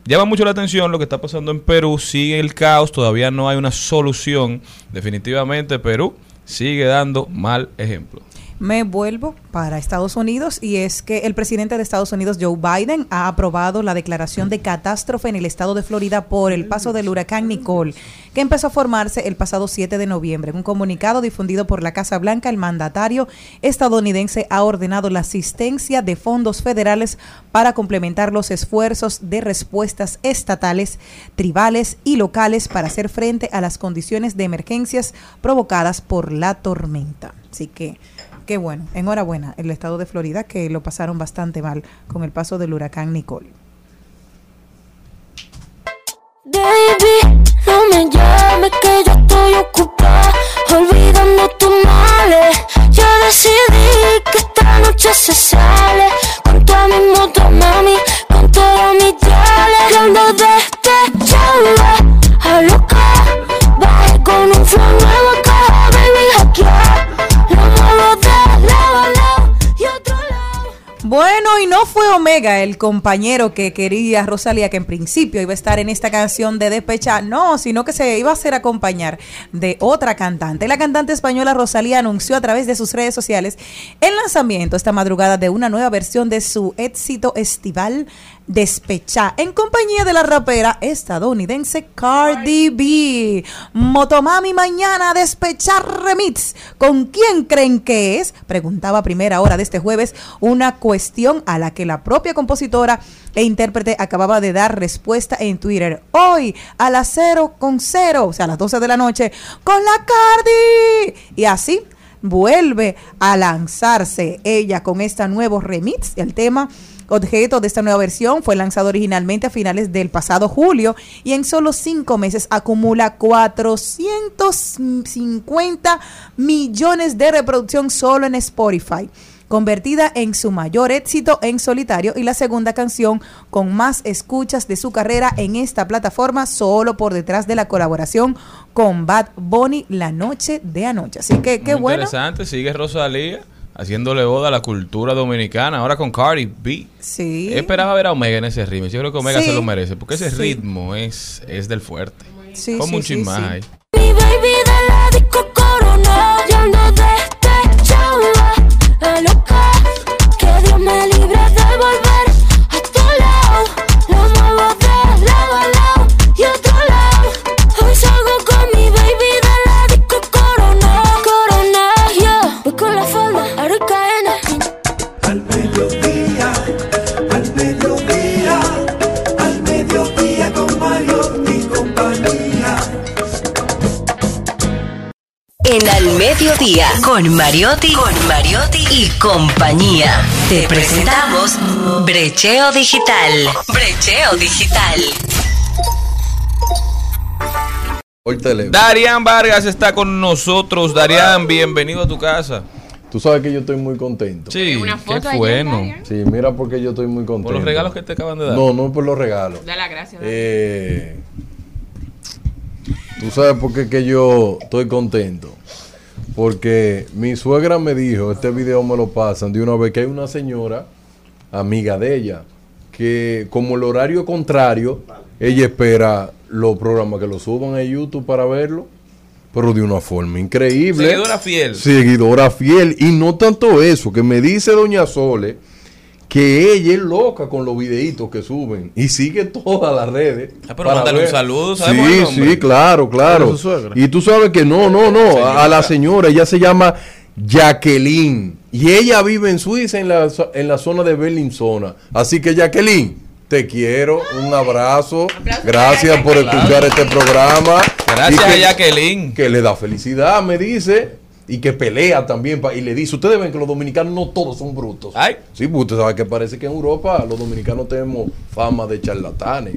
Llama mucho la atención lo que está pasando en Perú, sigue el caos, todavía no hay una solución. Definitivamente Perú sigue dando mal ejemplo. Me vuelvo para Estados Unidos y es que el presidente de Estados Unidos, Joe Biden, ha aprobado la declaración de catástrofe en el estado de Florida por el paso del huracán Nicole, que empezó a formarse el pasado 7 de noviembre. En un comunicado difundido por la Casa Blanca, el mandatario estadounidense ha ordenado la asistencia de fondos federales para complementar los esfuerzos de respuestas estatales, tribales y locales para hacer frente a las condiciones de emergencias provocadas por la tormenta. Así que Qué bueno, enhorabuena el estado de Florida que lo pasaron bastante mal con el paso del huracán Nicole. Baby, no me llames que yo estoy ocupada. Olvidando tus males. Yo decidí que esta noche se sale. Con toda mi moto, mami Con todos mis diales. Yo ando despechada A loca Bajé con un flow nuevo Bueno, y no fue Omega el compañero que quería Rosalía, que en principio iba a estar en esta canción de Despecha, no, sino que se iba a hacer acompañar de otra cantante. La cantante española Rosalía anunció a través de sus redes sociales el lanzamiento esta madrugada de una nueva versión de su éxito estival Despecha, en compañía de la rapera estadounidense Cardi B. Motomami mañana Despechar Remix. ¿Con quién creen que es? Preguntaba a primera hora de este jueves una cuestión a la que la propia compositora e intérprete acababa de dar respuesta en Twitter. Hoy a las 0 con 0, o sea, a las 12 de la noche, con la Cardi. Y así vuelve a lanzarse ella con este nuevo remix. El tema objeto de esta nueva versión fue lanzado originalmente a finales del pasado julio y en solo cinco meses acumula 450 millones de reproducción solo en Spotify convertida en su mayor éxito en solitario y la segunda canción con más escuchas de su carrera en esta plataforma, solo por detrás de la colaboración con Bad Bunny La Noche de Anoche. Así que qué Muy bueno. Interesante, sigue Rosalía haciéndole boda a la cultura dominicana, ahora con Cardi B. Sí. Esperaba ver a Omega en ese ritmo. Yo creo que Omega Sí. se lo merece, porque ese Sí. ritmo es, es del fuerte. Sí, Como sí, un sí, chin más sí. ahí. Mi baby de la disco corona me libre de volver A en Al Mediodía con Mariotti, con Mariotti y compañía. Te presentamos Brecheo Digital. Brecheo Digital. Hoy teléfono. Darían Vargas está con nosotros. Darían, bienvenido a tu casa. Tú sabes que yo estoy muy contento. Sí, Una foto qué bueno. Sí, mira porque yo estoy muy contento. Por los regalos que te acaban de dar. No, no por los regalos. Da la gracia. Darían. Eh, tú sabes por qué que yo estoy contento. Porque mi suegra me dijo, este video me lo pasan de una vez que hay una señora, amiga de ella, que como el horario contrario, ella espera los programas que lo suban a YouTube para verlo, pero de una forma increíble. Seguidora fiel. Seguidora fiel. Y no tanto eso, que me dice Doña Sole que ella es loca con los videitos que suben y sigue todas las redes. Ah, pero para mándale un ver. saludo, ¿sabemos el Sí, sí, claro, claro. Y tú sabes que no, no, no, Señora. a la señora, ella se llama Jacqueline y ella vive en Suiza en la, en la zona de Bellinzona. Así que Jacqueline, te quiero, un abrazo, Aplausos gracias por escuchar este programa. Gracias que- a Jacqueline. que le da felicidad, me dice, y que pelea también. pa- y le dice, ustedes ven que los dominicanos no todos son brutos. Ay. Sí, porque usted sabe que parece que en Europa los dominicanos tenemos fama de charlatanes.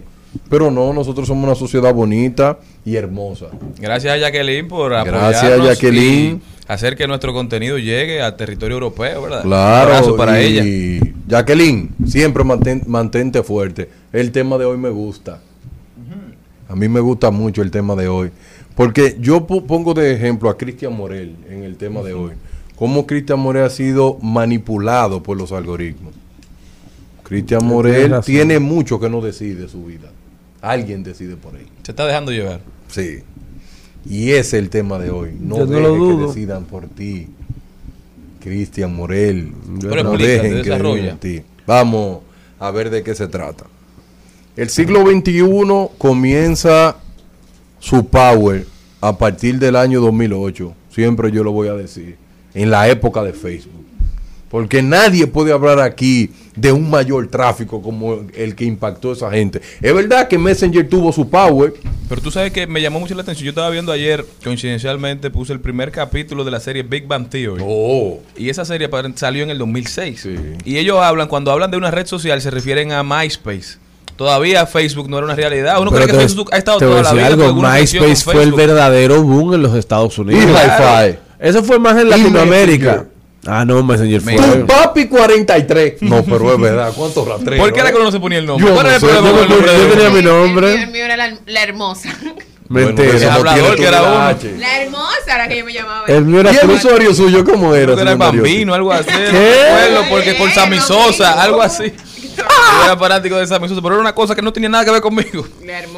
Pero no, nosotros somos una sociedad bonita y hermosa. Gracias a Jacqueline por Gracias, apoyarnos Jacqueline. y hacer que nuestro contenido llegue al territorio europeo, ¿verdad? Un Claro. abrazo para ella. Jacqueline, siempre mantén- mantente fuerte. El tema de hoy me gusta. A mí me gusta mucho el tema de hoy. Porque yo po- pongo de ejemplo a Cristian Morel en el tema de hoy. Cómo Cristian Morel ha sido manipulado por los algoritmos. Cristian Morel tiene mucho que no decide su vida. Alguien decide por él. Se está dejando llevar. Sí. Y ese es el tema de hoy. No, no dejes que decidan por ti. Cristian Morel. Pero no dejen que decidan ti. Vamos a ver de qué se trata. El siglo XXI comienza su power a partir del año 2008. Siempre yo lo voy a decir. En la época de Facebook. Porque nadie puede hablar aquí de un mayor tráfico como el que impactó a esa gente. Es verdad que Messenger tuvo su power, Pero tú sabes que me llamó mucho la atención. Yo estaba viendo ayer, coincidencialmente, puse el primer capítulo de la serie Big Bang Theory. Oh, Y esa serie salió en el 2006. Sí. Y ellos hablan, cuando hablan de una red social, se refieren a MySpace. Todavía Facebook no era una realidad. Uno cree Pero que te Facebook ha estado te voy a toda la decir vida. algo, MySpace fue el verdadero boom en los Estados y Unidos. Hi-Fi. Eso fue más en Y Latinoamérica. Ah, no, Messenger fue. Tu papi 43. No, pero es verdad. ¿Cuántos rastreros? ¿Por qué era eh? que no se ponía el nombre? Yo ¿Cuál no era el problema yo el nombre yo tenía mi El nombre. mío- El mío era la, la hermosa. Bueno, Mentira. Hablador que era uno. DH. La hermosa era que yo me llamaba. El mío era ¿Y el usuario suyo cómo era? Era el bambino, algo así. No ¿Qué? recuerdo, porque por Sammy Sosa, algo así. Yo era fanático de Sammy Sosa, pero era una cosa que no tenía nada que ver conmigo.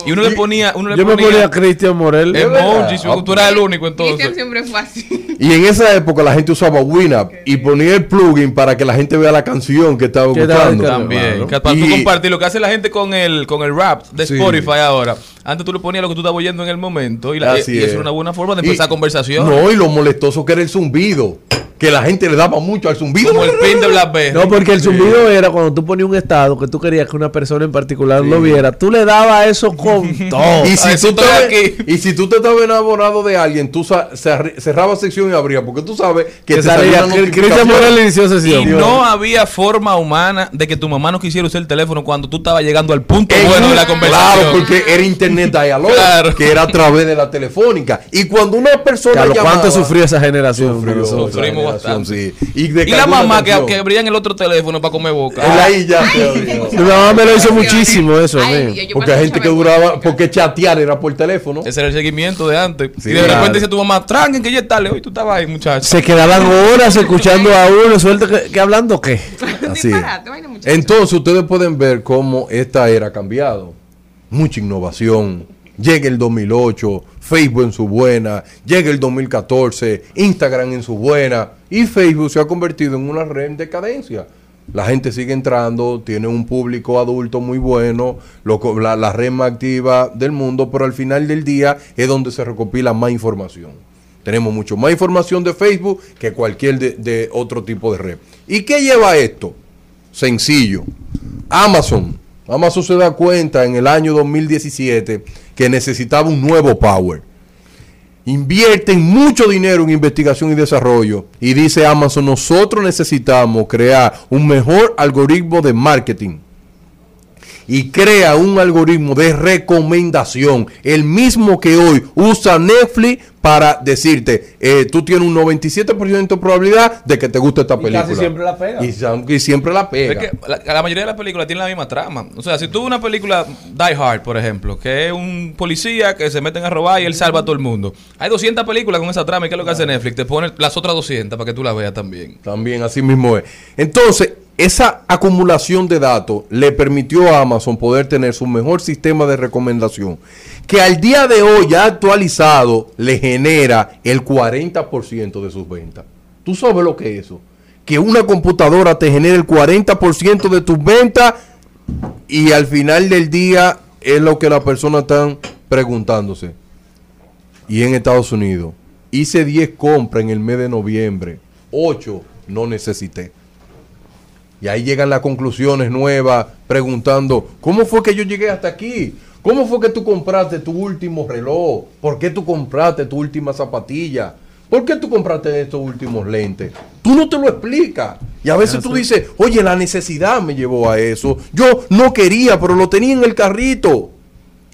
Y uno le ponía, uno le Yo me ponía a Cristian Morel. emojis, tú eras el único Cristian entonces. siempre fue así. Y en esa época la gente usaba Winamp y ponía el plugin para que la gente vea la canción que estaba escuchando. También, que para tú Y- compartir lo que hace la gente con el con el rap de Sí. Spotify ahora. Antes tú le ponías lo que tú estabas oyendo en el momento y, la, y es. eso era una buena forma de Y- empezar conversación. No, y lo molestoso que era el zumbido. Que la gente le daba mucho al zumbido. Como el pin de Blackberry. No, porque el zumbido era cuando tú ponías un estado que tú querías que una persona en particular lo viera. Tú le dabas eso con todo. Y si, tú te, estoy aquí. y si tú te estabas enamorado de alguien, tú cerrabas sección y abrías, porque tú sabes que, Que te salía, Cristian inició Y sesión. no había forma humana de que tu mamá no quisiera usar el teléfono cuando tú estabas llegando al punto bueno de la conversación. Claro, porque era internet dialog, Claro. que era a través de la telefónica. Y cuando una persona Carlos, llamaba, ¿cuánto sufrió esa generación? Sufrió Sufrimos sí. Y, de Y la mamá que, que abría en el otro teléfono para comer boca. Él ahí ya. Mi mamá me lo hizo muchísimo eso. Ay, mío. yo- yo Porque hay gente que duraba, porque chatear era por teléfono. Ese era el seguimiento de antes. Sí, y de repente dice tu mamá, tranquen que ya es tarde. Hoy tú estabas ahí, muchacho. Se quedaban horas escuchando a uno. Suelta que, que hablando qué. Así. Entonces ustedes pueden ver cómo esta era ha cambiado. Mucha innovación. Llega el 2008, Facebook en su buena, llega el 2014, Instagram en su buena y Facebook se ha convertido en una red en decadencia. La gente sigue entrando, tiene un público adulto muy bueno, lo la, la red más activa del mundo, pero al final del día es donde se recopila más información. Tenemos mucho más información de Facebook que cualquier de otro tipo de red. ¿Y qué lleva esto? Sencillo. Amazon. Amazon se da cuenta en el año 2017 que necesitaba un nuevo power. invierten mucho dinero en investigación y desarrollo. Y dice Amazon, nosotros necesitamos crear un mejor algoritmo de marketing. Y crea un algoritmo de recomendación, el mismo que hoy usa Netflix para decirte, eh, tú tienes un 97% de probabilidad de que te guste esta Y película. casi siempre la pega. Y, siempre la pega. Es que la, la mayoría de las películas tienen la misma trama. O sea, si tú ves una película Die Hard, por ejemplo, que es un policía que se meten a robar y él salva a todo el mundo. Hay 200 películas con esa trama y ¿qué es lo que hace Netflix? Te pone las otras 200 para que tú la veas también. También así mismo es. Entonces, esa acumulación de datos le permitió a Amazon poder tener su mejor sistema de recomendación, que al día de hoy ya actualizado le genera el 40% de sus ventas. ¿Tú sabes lo que es eso? Que una computadora te genere el 40% de tus ventas y al final del día es lo que las personas están preguntándose. Y en Estados Unidos, hice 10 compras en el mes de noviembre, 8 no necesité. Y ahí llegan las conclusiones nuevas preguntando, ¿cómo fue que yo llegué hasta aquí? ¿Cómo fue que tú compraste tu último reloj? ¿Por qué tú compraste tu última zapatilla? ¿Por qué tú compraste estos últimos lentes? Tú no te lo explicas. Y a veces tú dices, oye, la necesidad me llevó a eso. Yo no quería, pero lo tenía en el carrito.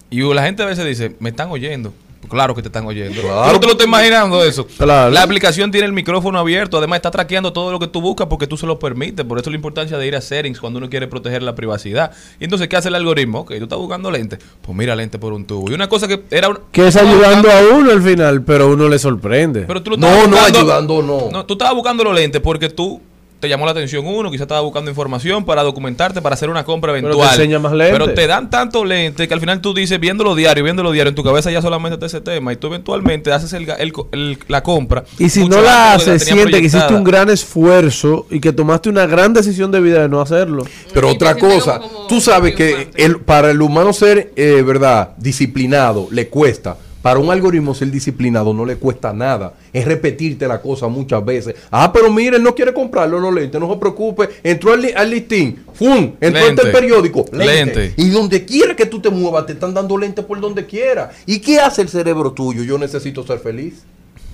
Y la gente a veces dice, me están oyendo. Claro que te están oyendo. Claro. Tú no te lo estás imaginando eso. Claro. La aplicación tiene el micrófono abierto. Además, está traqueando todo lo que tú buscas porque tú se lo permites. Por eso la importancia de ir a settings cuando uno quiere proteger la privacidad. Y entonces, ¿qué hace el algoritmo? Ok, tú estás buscando lentes. Pues mira lente por un tubo. Y una cosa que era... un- Que es ayudando buscando- a uno al final, pero uno le sorprende. Pero tú lo No, estabas no, buscando- ayudando, no. No, tú estabas buscando los lentes porque tú te llamó la atención uno, quizás estabas buscando información para documentarte, para hacer una compra Pero eventual. te enseña más lentes. Pero te dan tantos lentes que al final tú dices, viéndolo diario, viéndolo diario, en tu cabeza ya solamente está ese tema y tú eventualmente haces el, la compra. Y si no la haces, siente que hiciste un gran esfuerzo y que tomaste una gran decisión de vida de no hacerlo. Pero Sí, otra cosa, tú sabes que el, para el humano ser, eh, ¿verdad? Disciplinado, le cuesta. Para un algoritmo ser disciplinado no le cuesta nada. Es repetirte la cosa muchas veces. Ah, pero mire, él no quiere comprarlo los lentes, no se preocupe. Entró al, li- al listín, ¡fum! Entró Lente. este periódico, lente. Lente. Y donde quiera que tú te muevas, te están dando lentes por donde quiera. ¿Y qué hace el cerebro tuyo? Yo necesito ser feliz.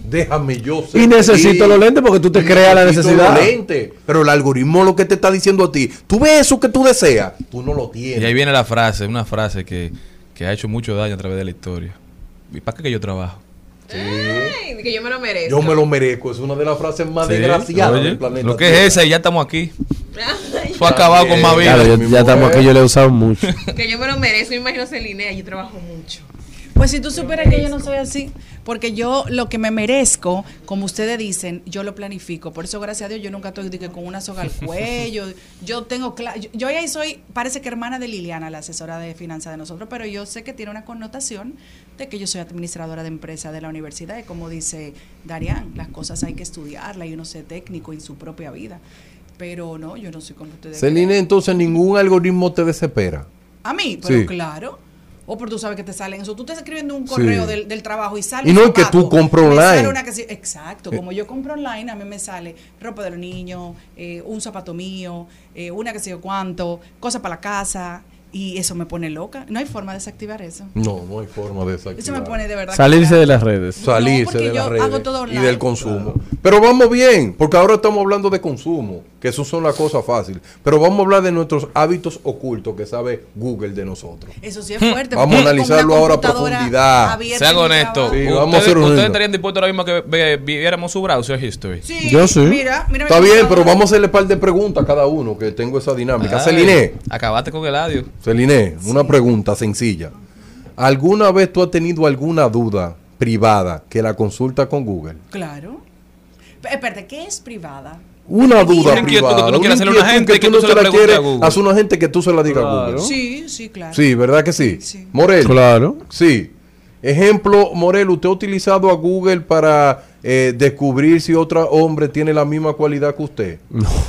Déjame yo ser Y necesito feliz. los lentes porque tú te Y creas la necesidad. los lentes. Pero el algoritmo lo que te está diciendo a ti, tú ves eso que tú deseas, tú no lo tienes. Y ahí viene la frase, una frase que, que ha hecho mucho daño a través de la historia. ¿Y para qué que yo trabajo? Ay, que yo me lo merezco. Yo me lo merezco, es una de las frases más Sí, desgraciadas oye, del planeta. Lo que es esa y ya estamos aquí. Fue acabado con más vida. Claro, ya, estamos aquí, yo le he usado mucho. Que yo me lo merezco. Me imagino Celine, yo trabajo mucho. Pues si tú supieras que yo no soy así, porque yo lo que me merezco, como ustedes dicen, yo lo planifico. Por eso, gracias a Dios, yo nunca estoy de que con una soga al cuello. Yo tengo claro, yo, yo ahí soy, parece que hermana de Liliana, la asesora de finanzas de nosotros, pero yo sé que tiene una connotación de que yo soy administradora de empresa de la universidad. Y como dice Darian, las cosas hay que estudiarlas y uno ser técnico en su propia vida. Pero no, yo no soy como ustedes. Celine, creen. entonces ningún algoritmo te desespera. A mí, pero Sí. claro. O por tú sabes que te salen eso. Tú estás escribiendo un correo Sí. del, del trabajo y sale Y no es que tú compras online. una que sí- exacto. Como yo compro online, a mí me sale ropa de los niños, eh, un zapato mío, eh, una que sé yo cuánto, cosas para la casa. Y eso me pone loca. No hay forma de desactivar eso. No, no hay forma de desactivar. Eso me pone de verdad. Salirse de las redes. salirse de las redes hago todo y del consumo. Pero vamos bien, porque ahora estamos hablando de consumo, que eso son las cosas fáciles. Pero vamos a hablar de nuestros hábitos ocultos que sabe Google de nosotros. Eso sí es fuerte. Vamos a analizarlo ahora a profundidad. Sean honestos. Sí, ¿Ustedes, vamos a hacer un ustedes estarían dispuestos ahora mismo a que ve- viéramos su browser history? Sí, Yo sí. Mira, mira mi Está bien, pero vamos a hacerle un par de preguntas a cada uno, que tengo esa dinámica. Celine, Acabaste con el audio. Celine, una pregunta sencilla. ¿Alguna vez tú has tenido alguna duda privada que la consulta con Google? Claro. Espérate, ¿qué es privada? Una duda Una privada. que tú no una quieres hacerle a una gente que tú tú no se la la preguntes a quieres Google. hacer una gente que tú se la digas a. Google. Sí, sí, claro. Sí, ¿verdad que sí? Sí. Morel. Claro. Sí. Ejemplo, Morel, ¿usted ha utilizado a Google para eh, descubrir si otro hombre tiene la misma cualidad que usted?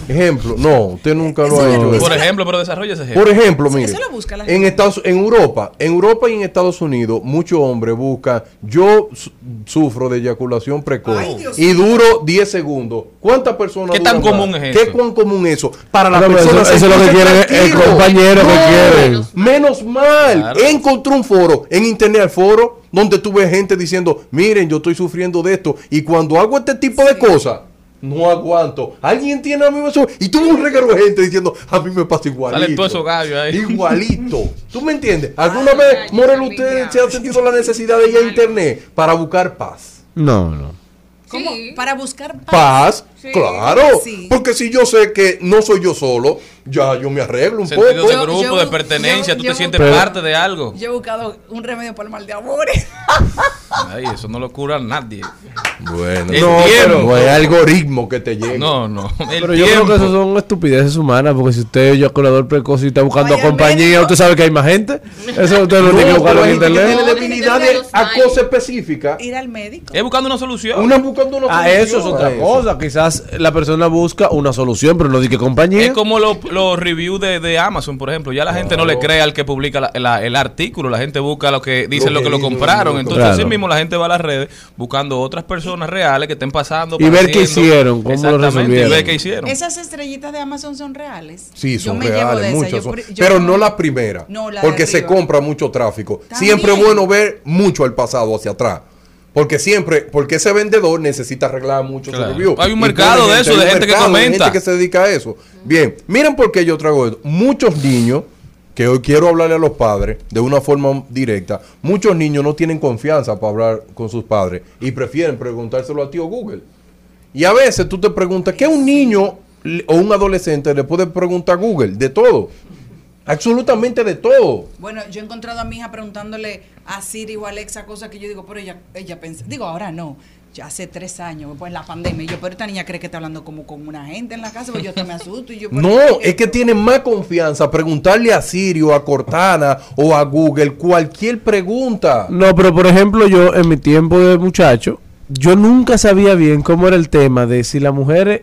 Ejemplo, no, usted nunca lo ha hecho. Por ejemplo, pero desarrolla ese ejemplo. Por ejemplo, mire, eso lo busca la en. Estados, en Europa, en Europa y en Estados Unidos, muchos hombres buscan, yo su- sufro de eyaculación precoz Ay, Dios y duro 10 segundos. ¿Cuántas personas? ¿Qué tan común más? es ¿Qué eso? cuán común es eso? Para las No, personas eso- eso es lo que quieren, el compañero que quieren. Menos mal. Claro. Encontré un foro en internet, el foro donde tú ves gente diciendo, miren, yo estoy sufriendo de esto. Y cuando hago este tipo de cosas, no aguanto. Alguien tiene a mí eso. Y tú ves un reguero de gente diciendo, a mí me pasa igualito. Esos gallos ahí. Igualito. ¿Tú me entiendes? ¿Alguna vez, Morel, usted se ha sentido la necesidad de ir a internet para buscar paz? No, no. ¿Cómo? Para buscar paz. Paz, Sí. claro. Sí. Porque si yo sé que no soy yo solo, ya yo me arreglo un Sentido poco. de grupo, yo- de pertenencia, yo- tú yo- te sientes Pero- parte de algo. Yo he buscado un remedio para el mal de amores. Ay, eso no lo cura nadie. Bueno, El no, pero no hay algoritmo que te llegue. No, no. El Pero yo creo que eso son estupideces humanas, porque si usted es eyaculador precoz y está buscando Vaya compañía, usted sabe que hay más gente. Eso usted lo No, tiene que buscar en internet. tiene debilidades a cosas específicas. Ir al médico. Es buscando una solución. Una buscando una Ah, solución eso es otra a cosa. Quizás la persona busca una solución, pero no di que compañía. Es como los reviews de, de Amazon, por ejemplo. Ya la gente no le cree al que publica la- la- el artículo. La gente busca lo que dicen Lo lo que lo dice, compraron. Entonces, Claro. así mismo la gente va a las redes buscando otras personas reales que estén pasando. Y ver qué hicieron, cómo lo Exactamente, resolvieron. Y ver qué hicieron. Esas estrellitas de Amazon son reales. Sí, Yo son me llevo reales, muchas Yo son. yo pero no- la primera. No, la de porque se compra mucho tráfico. También. Siempre es bueno ver mucho al pasado hacia atrás. Porque siempre, porque ese vendedor necesita arreglar mucho Claro. su review. Hay un Y mercado de eso, hay de gente que mercado comenta. gente que se dedica a eso. Bien, miren por qué yo traigo esto. Muchos niños, que hoy quiero hablarle a los padres de una forma directa, muchos niños no tienen confianza para hablar con sus padres y prefieren preguntárselo a tío Google. Y a veces tú te preguntas, ¿qué un niño o un adolescente le puede preguntar a Google? De todo. Absolutamente de todo. Bueno, yo he encontrado a mi hija preguntándole a Siri o a Alexa cosas que yo digo, pero ella, ella pensa, digo, ahora no, ya hace tres años, pues la pandemia, y yo, pero esta niña cree que está hablando como con una gente en la casa, pues yo hasta me asusto. Y yo, No, es que tienen más confianza preguntarle a Siri o a Cortana o a Google cualquier pregunta. No, pero por ejemplo, yo en mi tiempo de muchacho, yo nunca sabía bien cómo era el tema de si las mujeres,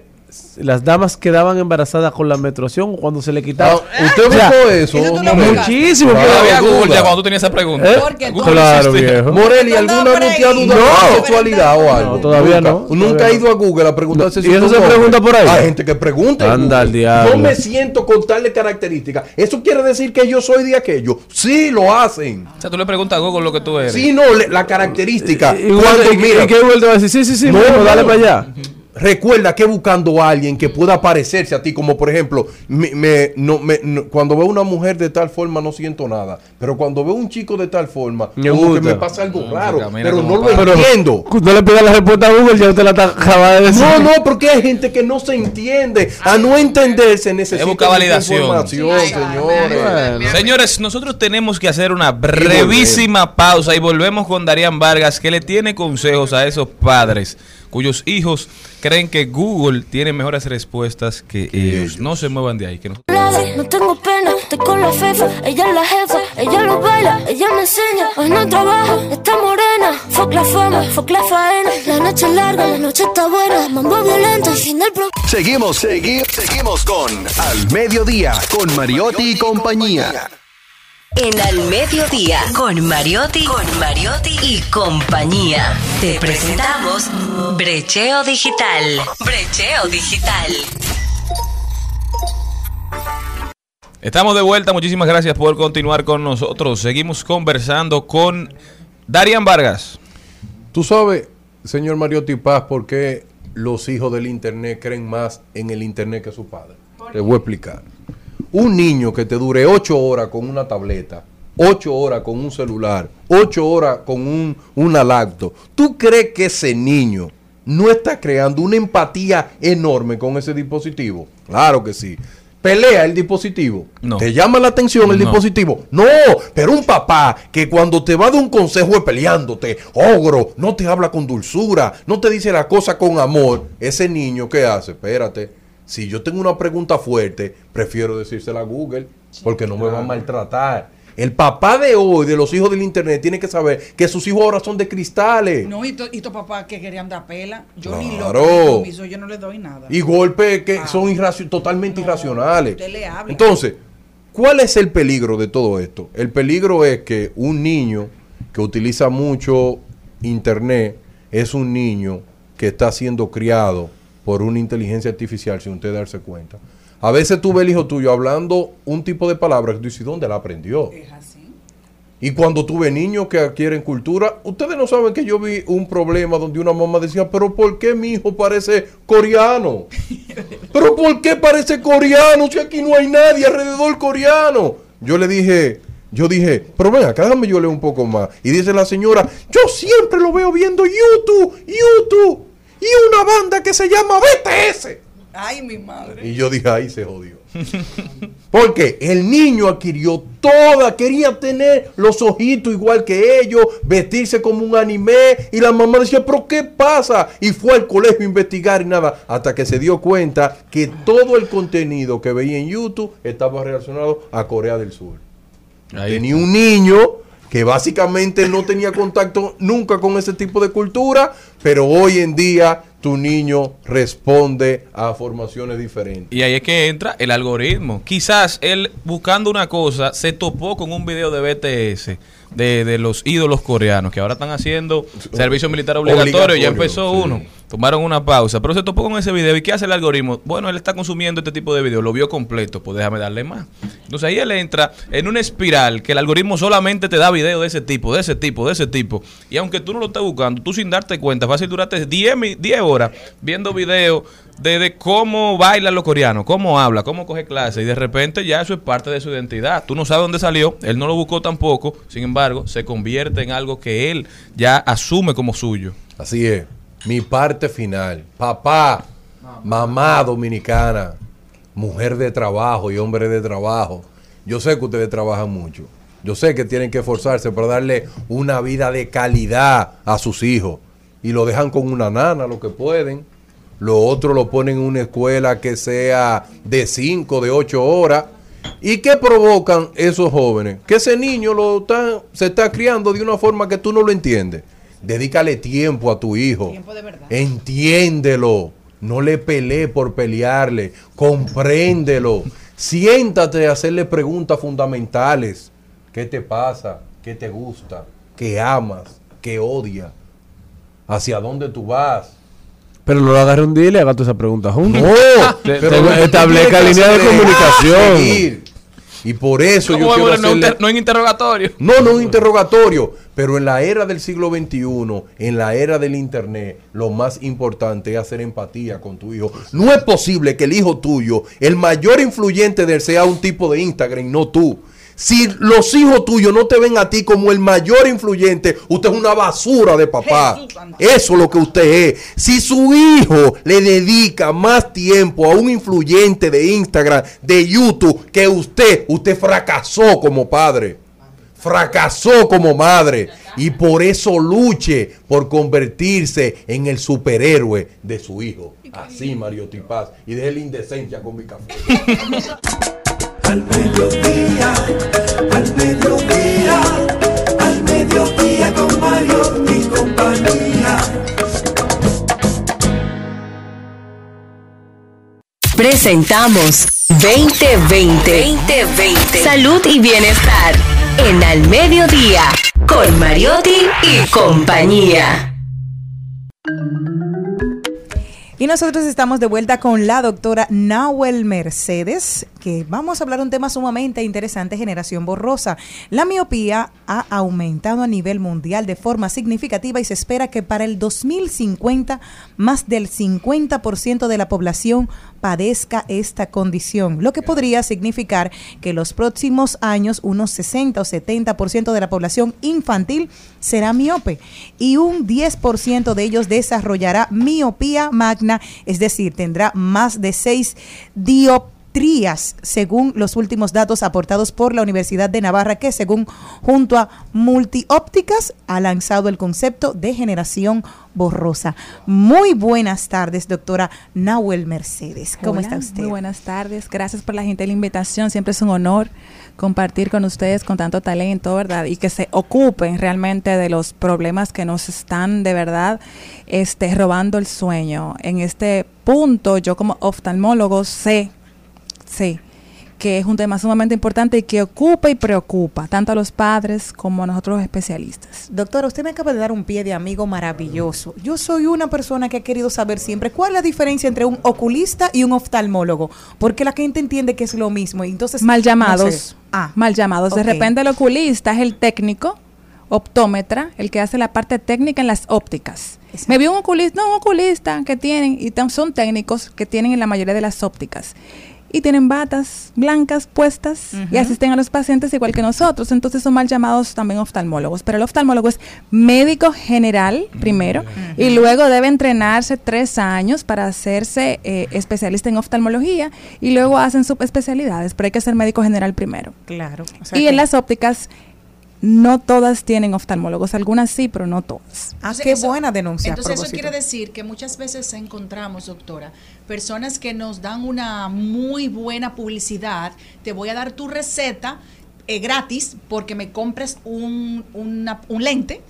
las damas quedaban embarazadas con la menstruación cuando se le quitaba. Ah, ¿Usted O sea, buscó eso? eso. Muchísimo. Claro, Había Google duda. ya cuando tú tenías esa pregunta. ¿Eh? Porque Google Claro, viejo. Morel, ¿y alguna ha dudado No. de sexualidad o algo? No, todavía Nunca. no. Nunca ha ido a Google a preguntarse ¿Y si eso tú se pregunta por ahí? Hay gente que pregunta. Anda al diablo. Yo me siento con tales características. ¿Eso quiere decir que yo soy de aquello? Sí, lo hacen. O sea, tú le preguntas a Google lo que tú eres. Sí, no, le- la característica. Y, y, Cuando, y- mira, y que Google te va a decir, sí, sí, sí, No, no. dale para allá. Recuerda que buscando a alguien que pueda parecerse a ti, como por ejemplo, me, me- no, me- no- cuando veo una mujer de tal forma no siento nada, pero cuando veo un chico de tal forma, Me como que me pasa algo No, raro, pero no lo entiendo. no le pidas la respuesta a Google, ya usted la está- acaba de decir. No, no, porque hay gente que no se entiende. A no entenderse necesita validación. información, señores. Bueno. Señores, nosotros tenemos que hacer una brevísima pausa y volvemos con Darían Vargas, que le tiene consejos a esos padres cuyos hijos creen que Google tiene mejores respuestas que ellos. No se muevan de ahí. Que nosotros- No tengo pena, estoy con la fefa, ella es la jefa, ella lo baila, ella me enseña, hoy no trabaja, está morena, fuck la fama, fuck la faena, la noche es larga, la noche está buena, mambo violento y sin el pro... Seguimos, seguimos, seguimos con Al Mediodía, con Mariotti y compañía. En Al Mediodía, con Mariotti, con Mariotti y compañía. Te presentamos Brecheo Digital. Brecheo Digital. Estamos de vuelta, muchísimas gracias por continuar con nosotros. Seguimos conversando con Darían Vargas. Tú sabes, señor Mariotti Paz, por qué los hijos del Internet creen más en el Internet que su padre. Te voy a explicar. Un niño que te dure ocho horas con una tableta, ocho horas con un celular, ocho horas con un, una laptop, ¿tú crees que ese niño no está creando una empatía enorme con ese dispositivo? Claro que sí. Pelea el dispositivo. No. Te llama la atención el No. dispositivo. No, pero un papá que cuando te va de un consejo es peleándote, ogro, no te habla con dulzura, no te dice la cosa con amor, ese niño, ¿qué hace? Espérate, si yo tengo una pregunta fuerte, prefiero decírsela a Google, porque no me va a maltratar. El papá de hoy, de los hijos del internet, tiene que saber que sus hijos ahora son de cristales. No, y to- y tu papá que querían dar pela, yo ni Claro. ni permiso, yo no le doy nada. Y golpes que Ah. son irracio- totalmente No, irracionales. usted le habla. Entonces, ¿cuál es el peligro de todo esto? El peligro es que un niño que utiliza mucho internet es un niño que está siendo criado por una inteligencia artificial sin usted darse cuenta. A veces tú ves el hijo tuyo hablando un tipo de palabra que tú dices, ¿dónde la aprendió? Es así. Y cuando tuve niños que adquieren cultura, ustedes no saben que yo vi un problema donde una mamá decía, pero ¿por qué mi hijo parece coreano? ¿Pero por qué parece coreano si aquí no hay nadie alrededor coreano? Yo le dije, yo dije, pero ven acá, déjame yo leer un poco más. Y dice la señora, yo siempre lo veo viendo YouTube, YouTube, y una banda que se llama BTS. Ay, mi madre. Y yo dije, ahí se jodió. Porque el niño adquirió toda, quería tener los ojitos igual que ellos, vestirse como un anime. Y la mamá decía, pero ¿qué pasa? Y fue al colegio a investigar y nada, hasta que se dio cuenta que todo el contenido que veía en YouTube estaba relacionado a Corea del Sur. Ahí Tenía un niño que básicamente no tenía contacto nunca con ese tipo de cultura, pero hoy en día tu niño responde a formaciones diferentes. Y ahí es que entra el algoritmo. Quizás él buscando una cosa se topó con un video de BTS de, de los ídolos coreanos que ahora están haciendo servicio militar obligatorio. Ya empezó sí. uno. Tomaron una pausa, pero se topó con ese video. ¿Y qué hace el algoritmo? Bueno, él está consumiendo este tipo de videos, lo vio completo, pues déjame darle más. Entonces ahí él entra en una espiral que el algoritmo solamente te da videos de ese tipo, de ese tipo, de ese tipo. Y aunque tú no lo estés buscando, tú sin darte cuenta, fácil duraste 10, mi- 10 horas viendo videos de, cómo bailan los coreanos, cómo habla, cómo coge clase. Y de repente ya eso es parte de su identidad. Tú no sabes dónde salió, él no lo buscó tampoco. Sin embargo, se convierte en algo que él ya asume como suyo. Así es. Mi parte final. Papá, mamá dominicana, mujer de trabajo y hombre de trabajo. Yo sé que ustedes trabajan mucho. Yo sé que tienen que esforzarse para darle una vida de calidad a sus hijos. Y lo dejan con una nana, lo que pueden. Lo otro lo ponen en una escuela que sea de 5, de 8 horas. ¿Y qué provocan esos jóvenes? Que ese niño lo está- se está criando de una forma que tú no lo entiendes. Dedícale tiempo a tu hijo. Tiempo de verdad. Entiéndelo. No le pelee por pelearle. Compréndelo. Siéntate a hacerle preguntas fundamentales. ¿Qué te pasa? ¿Qué te gusta? ¿Qué amas? ¿Qué odias? ¿Hacia dónde tú vas? Pero no lo agarre un día y le haga toda esa pregunta juntos. No, Te- pero establezca línea de comunicación. Y por eso yo ¿Cómo quiero vemos? no, hacerle- inter- no en interrogatorio. no, no un interrogatorio, pero en la era del siglo XXI, en la era del Internet, lo más importante es hacer empatía con tu hijo. No es posible que el hijo tuyo, el mayor influyente de él, sea un tipo de Instagram, no tú. Si los hijos tuyos no te ven a ti como el mayor influyente, usted es una basura de papá. Eso es lo que usted es. Si su hijo le dedica más tiempo a un influyente de Instagram, de YouTube, que usted, usted fracasó como padre. Fracasó como madre. Y por eso luche por convertirse en el superhéroe de su hijo. Así, Mario Tipaz. Y deje la indecencia con mi café. Al mediodía, al mediodía, al mediodía con Mario y compañía. Presentamos 2020. 2020. Salud y bienestar. En Al Mediodía. Con Mariotti y compañía. Y nosotros estamos de vuelta con la doctora Nahuel Mercedes, que vamos a hablar un tema sumamente interesante, generación borrosa. La miopía ha aumentado a nivel mundial de forma significativa y se espera que para el 2050 más del 50% de la población padezca esta condición, lo que podría significar que los próximos años unos 60 o 70% de la población infantil será miope y un 10% de ellos desarrollará miopía magna, es decir, tendrá más de 6 dioptrías, según los últimos datos aportados por la Universidad de Navarra, que según junto a Multiópticas ha lanzado el concepto de generación borrosa. Muy buenas tardes, doctora Nahuel Mercedes. ¿Cómo Hola, está usted? Muy buenas tardes. Gracias por la gentil invitación. Siempre es un honor compartir con ustedes con tanto talento, ¿verdad? Y que se ocupen realmente de los problemas que nos están de verdad este, robando el sueño. En este punto, yo como oftalmólogo sé, sé que es un tema sumamente importante y que ocupa y preocupa tanto a los padres como a nosotros los especialistas. Doctora, usted me acaba de dar un pie de amigo maravilloso. Yo soy una persona que ha querido saber siempre cuál es la diferencia entre un oculista y un oftalmólogo, porque la gente entiende que es lo mismo. Entonces, mal no llamados, sé. Ah, mal llamados. De repente el oculista es el técnico, optómetra, el que hace la parte técnica en las ópticas. Exacto. Me vi un oculista, no, un oculista que tienen, y son técnicos que tienen en la mayoría de las ópticas. Y tienen batas blancas puestas y asisten a los pacientes igual que nosotros. Entonces son mal llamados también oftalmólogos. Pero el oftalmólogo es médico general primero y luego debe entrenarse tres años para hacerse eh, especialista en oftalmología y luego hacen subespecialidades. Pero hay que ser médico general primero. claro. O sea Y que- en las ópticas no todas tienen oftalmólogos, algunas sí, pero no todas. Ah, qué eso- buena denuncia. Entonces eso quiere decir que muchas veces encontramos, doctora, personas que nos dan una muy buena publicidad. Te voy a dar tu receta eh, gratis porque me compres un, una- un lente.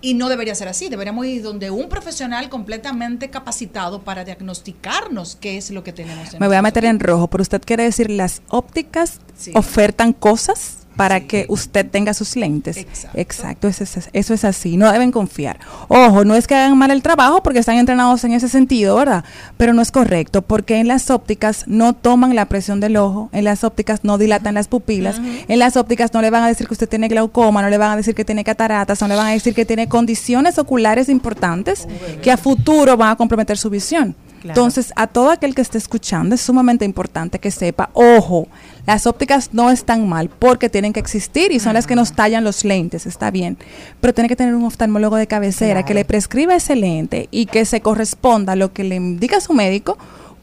Y no debería ser así, deberíamos ir donde un profesional completamente capacitado para diagnosticarnos qué es lo que tenemos. en Me voy a meter en rojo, pero usted quiere decir las ópticas Sí. ofertan cosas para Sí. que usted tenga sus lentes. Exacto. eso, es, eso es así, no deben confiar. Ojo, no es que hagan mal el trabajo porque están entrenados en ese sentido, ¿verdad? Pero no es correcto porque en las ópticas no toman la presión del ojo, en las ópticas no dilatan las pupilas, en las ópticas no le van a decir que usted tiene glaucoma, no le van a decir que tiene cataratas, no le van a decir que tiene condiciones oculares importantes que a futuro van a comprometer su visión. Claro. Entonces, a todo aquel que esté escuchando, es sumamente importante que sepa, ojo, las ópticas no están mal porque tienen que existir y son las que nos tallan los lentes, está bien, pero tiene que tener un oftalmólogo de cabecera que le prescriba ese lente y que se corresponda a lo que le indica su médico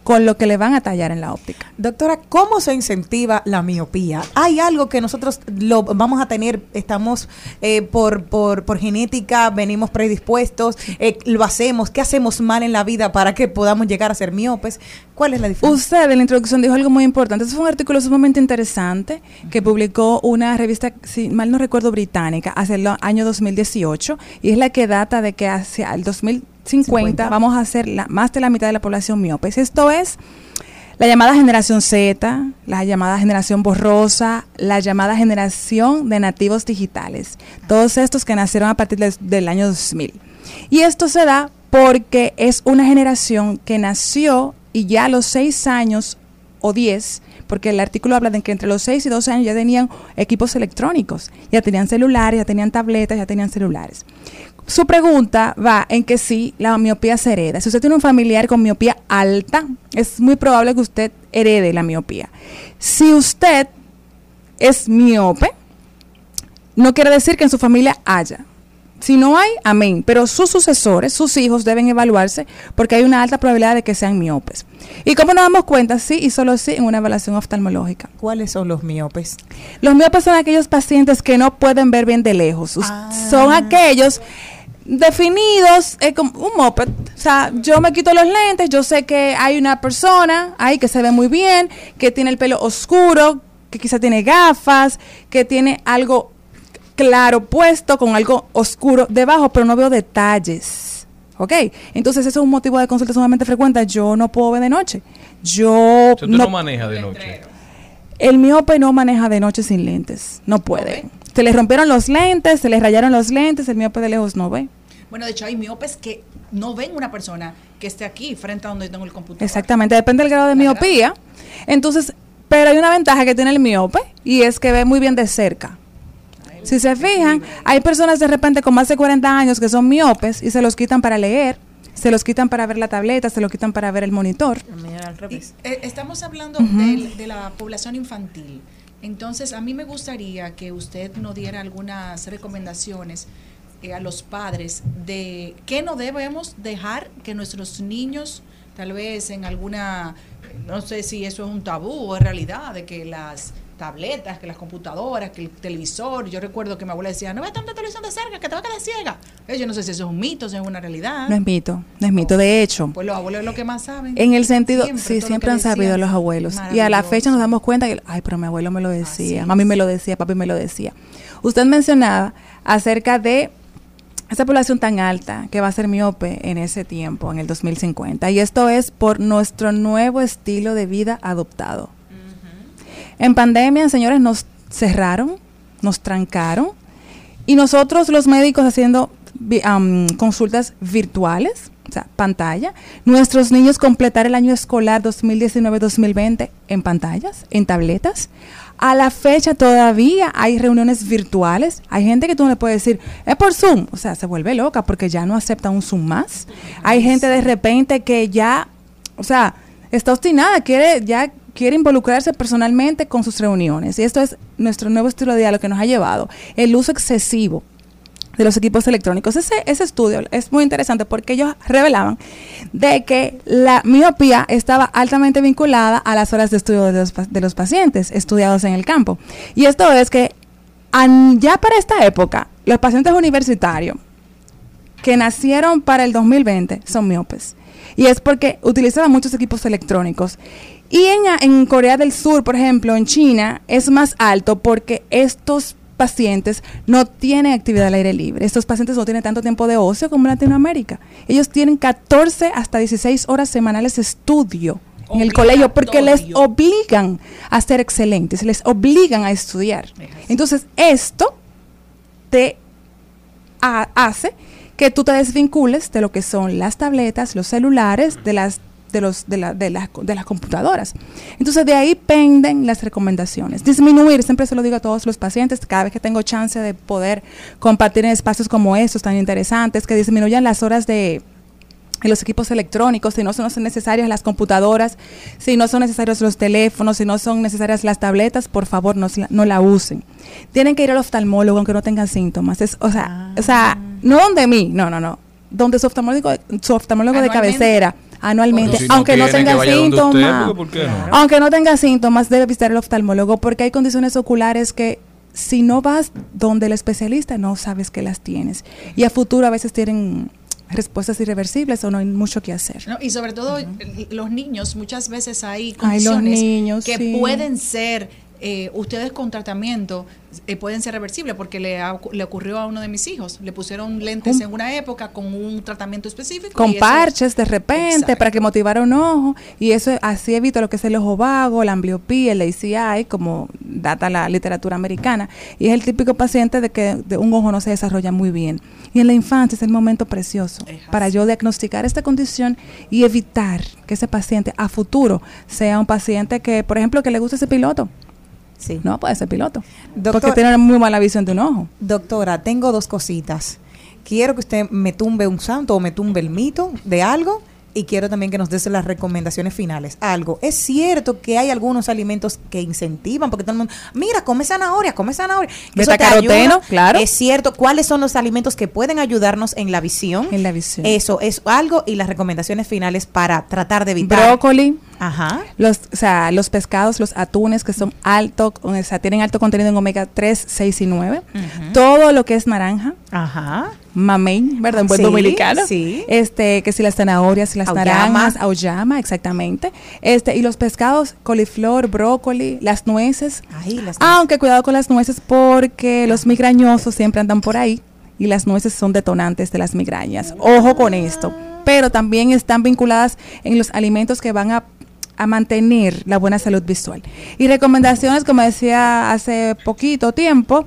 con lo que le van a tallar en la óptica. Doctora, ¿cómo se incentiva la miopía? ¿Hay algo que nosotros lo vamos a tener, estamos eh, por, por, por genética, venimos predispuestos, eh, lo hacemos, qué hacemos mal en la vida para que podamos llegar a ser miopes? ¿Cuál es la diferencia? Usted en la introducción dijo algo muy importante. Ese fue un artículo sumamente interesante que publicó una revista, si mal no recuerdo, británica, hacia el año 2018 y es la que data de que hacia el 2050 50. vamos a la, más de la mitad de la población miopes. Esto es la llamada generación Z, la llamada generación borrosa, la llamada generación de nativos digitales. Todos estos que nacieron a partir del- del año 2000. Y esto se da porque es una generación que nació y ya a los 6 años o 10, porque el artículo habla de que entre los 6 y 12 años ya tenían equipos electrónicos, ya tenían celulares, ya tenían tabletas, ya tenían celulares. Su pregunta va en que sí, la miopía se hereda. Si usted tiene un familiar con miopía alta, es muy probable que usted herede la miopía. Si usted es miope, no quiere decir que en su familia haya. Si no hay, amén. Pero sus sucesores, sus hijos deben evaluarse porque hay una alta probabilidad de que sean miopes. ¿Y cómo nos damos cuenta? Sí y solo sí en una evaluación oftalmológica. ¿Cuáles son los miopes? Los miopes son aquellos pacientes que no pueden ver bien de lejos. Ah. Son aquellos definidos eh, como un moped. O sea, yo me quito los lentes, yo sé que hay una persona ahí que se ve muy bien, que tiene el pelo oscuro, que quizá tiene gafas, que tiene algo claro puesto con algo oscuro debajo, pero no veo detalles. ¿Ok? Entonces, eso es un motivo de consulta sumamente frecuente. Yo no puedo ver de noche. Yo O sea, usted no, no maneja de noche. el miope no maneja de noche sin lentes, no puede. Se le rompieron los lentes, se le rayaron los lentes, el miope de lejos no ve. Bueno, de hecho hay miopes que no ven una persona que esté aquí frente a donde tengo el computador. Exactamente, depende del grado de La miopía. Entonces, pero hay una ventaja que tiene el miope y es que ve muy bien de cerca. Si se fijan, hay personas de repente con más de 40 años que son miopes y se los quitan para leer, se los quitan para ver la tableta, se los quitan para ver el monitor. Y, eh, estamos hablando del- de, la población infantil. Entonces, a mí me gustaría que usted nos diera algunas recomendaciones a los padres de qué no debemos dejar que nuestros niños, tal vez en alguna, no sé si eso es un tabú o es realidad, de que las tabletas, que las computadoras, que el televisor, yo recuerdo que mi abuela decía, no veas tanta televisión de cerca, que te va a quedar ciega. Eh, Yo no sé si eso es un mito, si es una realidad. No es mito, no es mito. De hecho, Pues los abuelos es lo que más saben. En el sentido, Siempre, sí, siempre han sabido los abuelos. Y a la fecha nos damos cuenta que, ay, pero mi abuelo me lo decía, mami me lo decía, papi me lo decía. Usted mencionaba acerca de esa población tan alta que va a ser miope en ese tiempo, en el 2050. Y esto es por nuestro nuevo estilo de vida adoptado. En pandemia, señores, nos cerraron, nos trancaron y nosotros los médicos haciendo consultas virtuales, o sea, pantalla. Nuestros niños completar el año escolar 2019-2020 en pantallas, en tabletas. A la fecha todavía hay reuniones virtuales. Hay gente que tú no le puedes decir, es por Zoom. O sea, se vuelve loca porque ya no acepta un Zoom más. Hay gente de repente que ya, o sea, está obstinada, quiere ya quiere involucrarse personalmente con sus reuniones. Y esto es nuestro nuevo estilo de diálogo que nos ha llevado. El uso excesivo de los equipos electrónicos. Ese, ese estudio es muy interesante porque ellos revelaban de que la miopía estaba altamente vinculada a las horas de estudio de los, de los pacientes estudiados en el campo. Y esto es que ya para esta época, los pacientes universitarios que nacieron para el 2020 son miopes. Y es porque utilizaban muchos equipos electrónicos. Y en, en Corea del Sur, por ejemplo, en China, es más alto porque estos pacientes no tienen actividad al aire libre. Estos pacientes no tienen tanto tiempo de ocio como en Latinoamérica. Ellos tienen 14 hasta 16 horas semanales de estudio en el colegio porque les obligan a ser excelentes, les obligan a estudiar. Entonces, esto te ha- hace que tú te desvincules de lo que son las tabletas, los celulares, de las de los de, la- de las de las computadoras. Entonces de ahí penden las recomendaciones. Disminuir, siempre se lo digo a todos los pacientes, cada vez que tengo chance de poder compartir en espacios como estos tan interesantes, que disminuyan las horas de en los equipos electrónicos, si no son necesarias las computadoras, si no son necesarios los teléfonos, si no son necesarias las tabletas, por favor no, no la usen. Tienen que ir al oftalmólogo aunque no tengan síntomas. Es, o sea, o sea, no donde mí, no, no, no. Donde su oftalmólogo, su oftalmólogo de cabecera, anualmente, Si aunque no tenga usted, síntomas. porque ¿por qué no? Aunque no tenga síntomas, debe visitar el oftalmólogo porque hay condiciones oculares que si no vas donde el especialista no sabes que las tienes. Y a futuro a veces tienen respuestas irreversibles o no hay mucho que hacer. ¿no? Y sobre todo eh, los niños, muchas veces hay Ay, los condiciones niños, que sí. pueden ser, eh, ustedes con tratamiento, eh, pueden ser reversibles, porque le, ha le ocurrió a uno de mis hijos. Le pusieron lentes en una época con un tratamiento específico. con y parches de repente Exacto. para que motivara un ojo y eso así evita lo que es el ojo vago, la ambliopía, el ACI, como data la literatura americana. Y es el típico paciente de que de un ojo no se desarrolla muy bien. Y en la infancia es el momento precioso para yo diagnosticar esta condición y evitar que ese paciente a futuro sea un paciente que, por ejemplo, que le guste ese piloto. Sí. No puede ser piloto. Doctor- porque tiene muy mala visión de un ojo. Doctora, tengo dos cositas. Quiero que usted me tumbe un santo o me tumbe el mito de algo y quiero también que nos des las recomendaciones finales. Algo. Es cierto que hay algunos alimentos que incentivan, porque todo el mundo, mira, come zanahoria, come zanahoria. eso te ayuda. claro. Es cierto. ¿Cuáles son los alimentos que pueden ayudarnos en la visión? En la visión. Eso es algo y las recomendaciones finales para tratar de evitar. Brócoli, Ajá. Los, o sea, los pescados, los atunes que son alto, o sea, tienen alto contenido en omega 3, 6 y 9. Todo lo que es naranja, Ajá. Mamey, ¿verdad? En buen Sí, dominicano. sí. Este, que si las zanahorias, si las Auyama. naranjas, auyama, exactamente. Este, y los pescados, coliflor, brócoli, las nueces. Ahí las Aunque cuidado con las nueces porque los migrañosos siempre andan por ahí y las nueces son detonantes de las migrañas. Ojo con esto. Pero también están vinculadas en los alimentos que van a, a mantener la buena salud visual. Y recomendaciones, como decía hace poquito tiempo,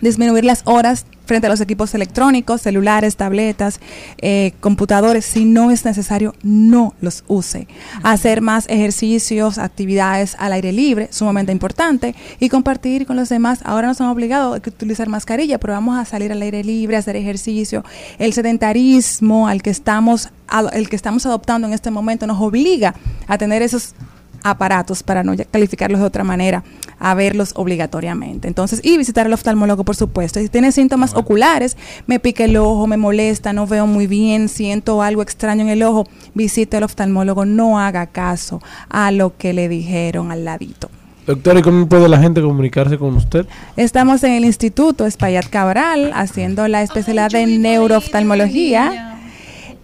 disminuir las horas frente a los equipos electrónicos, celulares, tabletas, eh, computadores. Si no es necesario, no los use. Hacer más ejercicios, actividades al aire libre, sumamente importante. Y compartir con los demás. Ahora no somos obligados a utilizar mascarilla, pero vamos a salir al aire libre, hacer ejercicio. El sedentarismo al que estamos, al- el que estamos adoptando en este momento nos obliga a tener esos aparatos para no calificarlos de otra manera, a verlos obligatoriamente. Entonces, y visitar al oftalmólogo, por supuesto. Si tiene síntomas oculares, me pica el ojo, me molesta, no veo muy bien, siento algo extraño en el ojo, visite al oftalmólogo, no haga caso a lo que le dijeron al ladito. Doctor, ¿y cómo puede la gente comunicarse con usted? Estamos en el Instituto Espaillat Cabral haciendo la especialidad de neurooftalmología.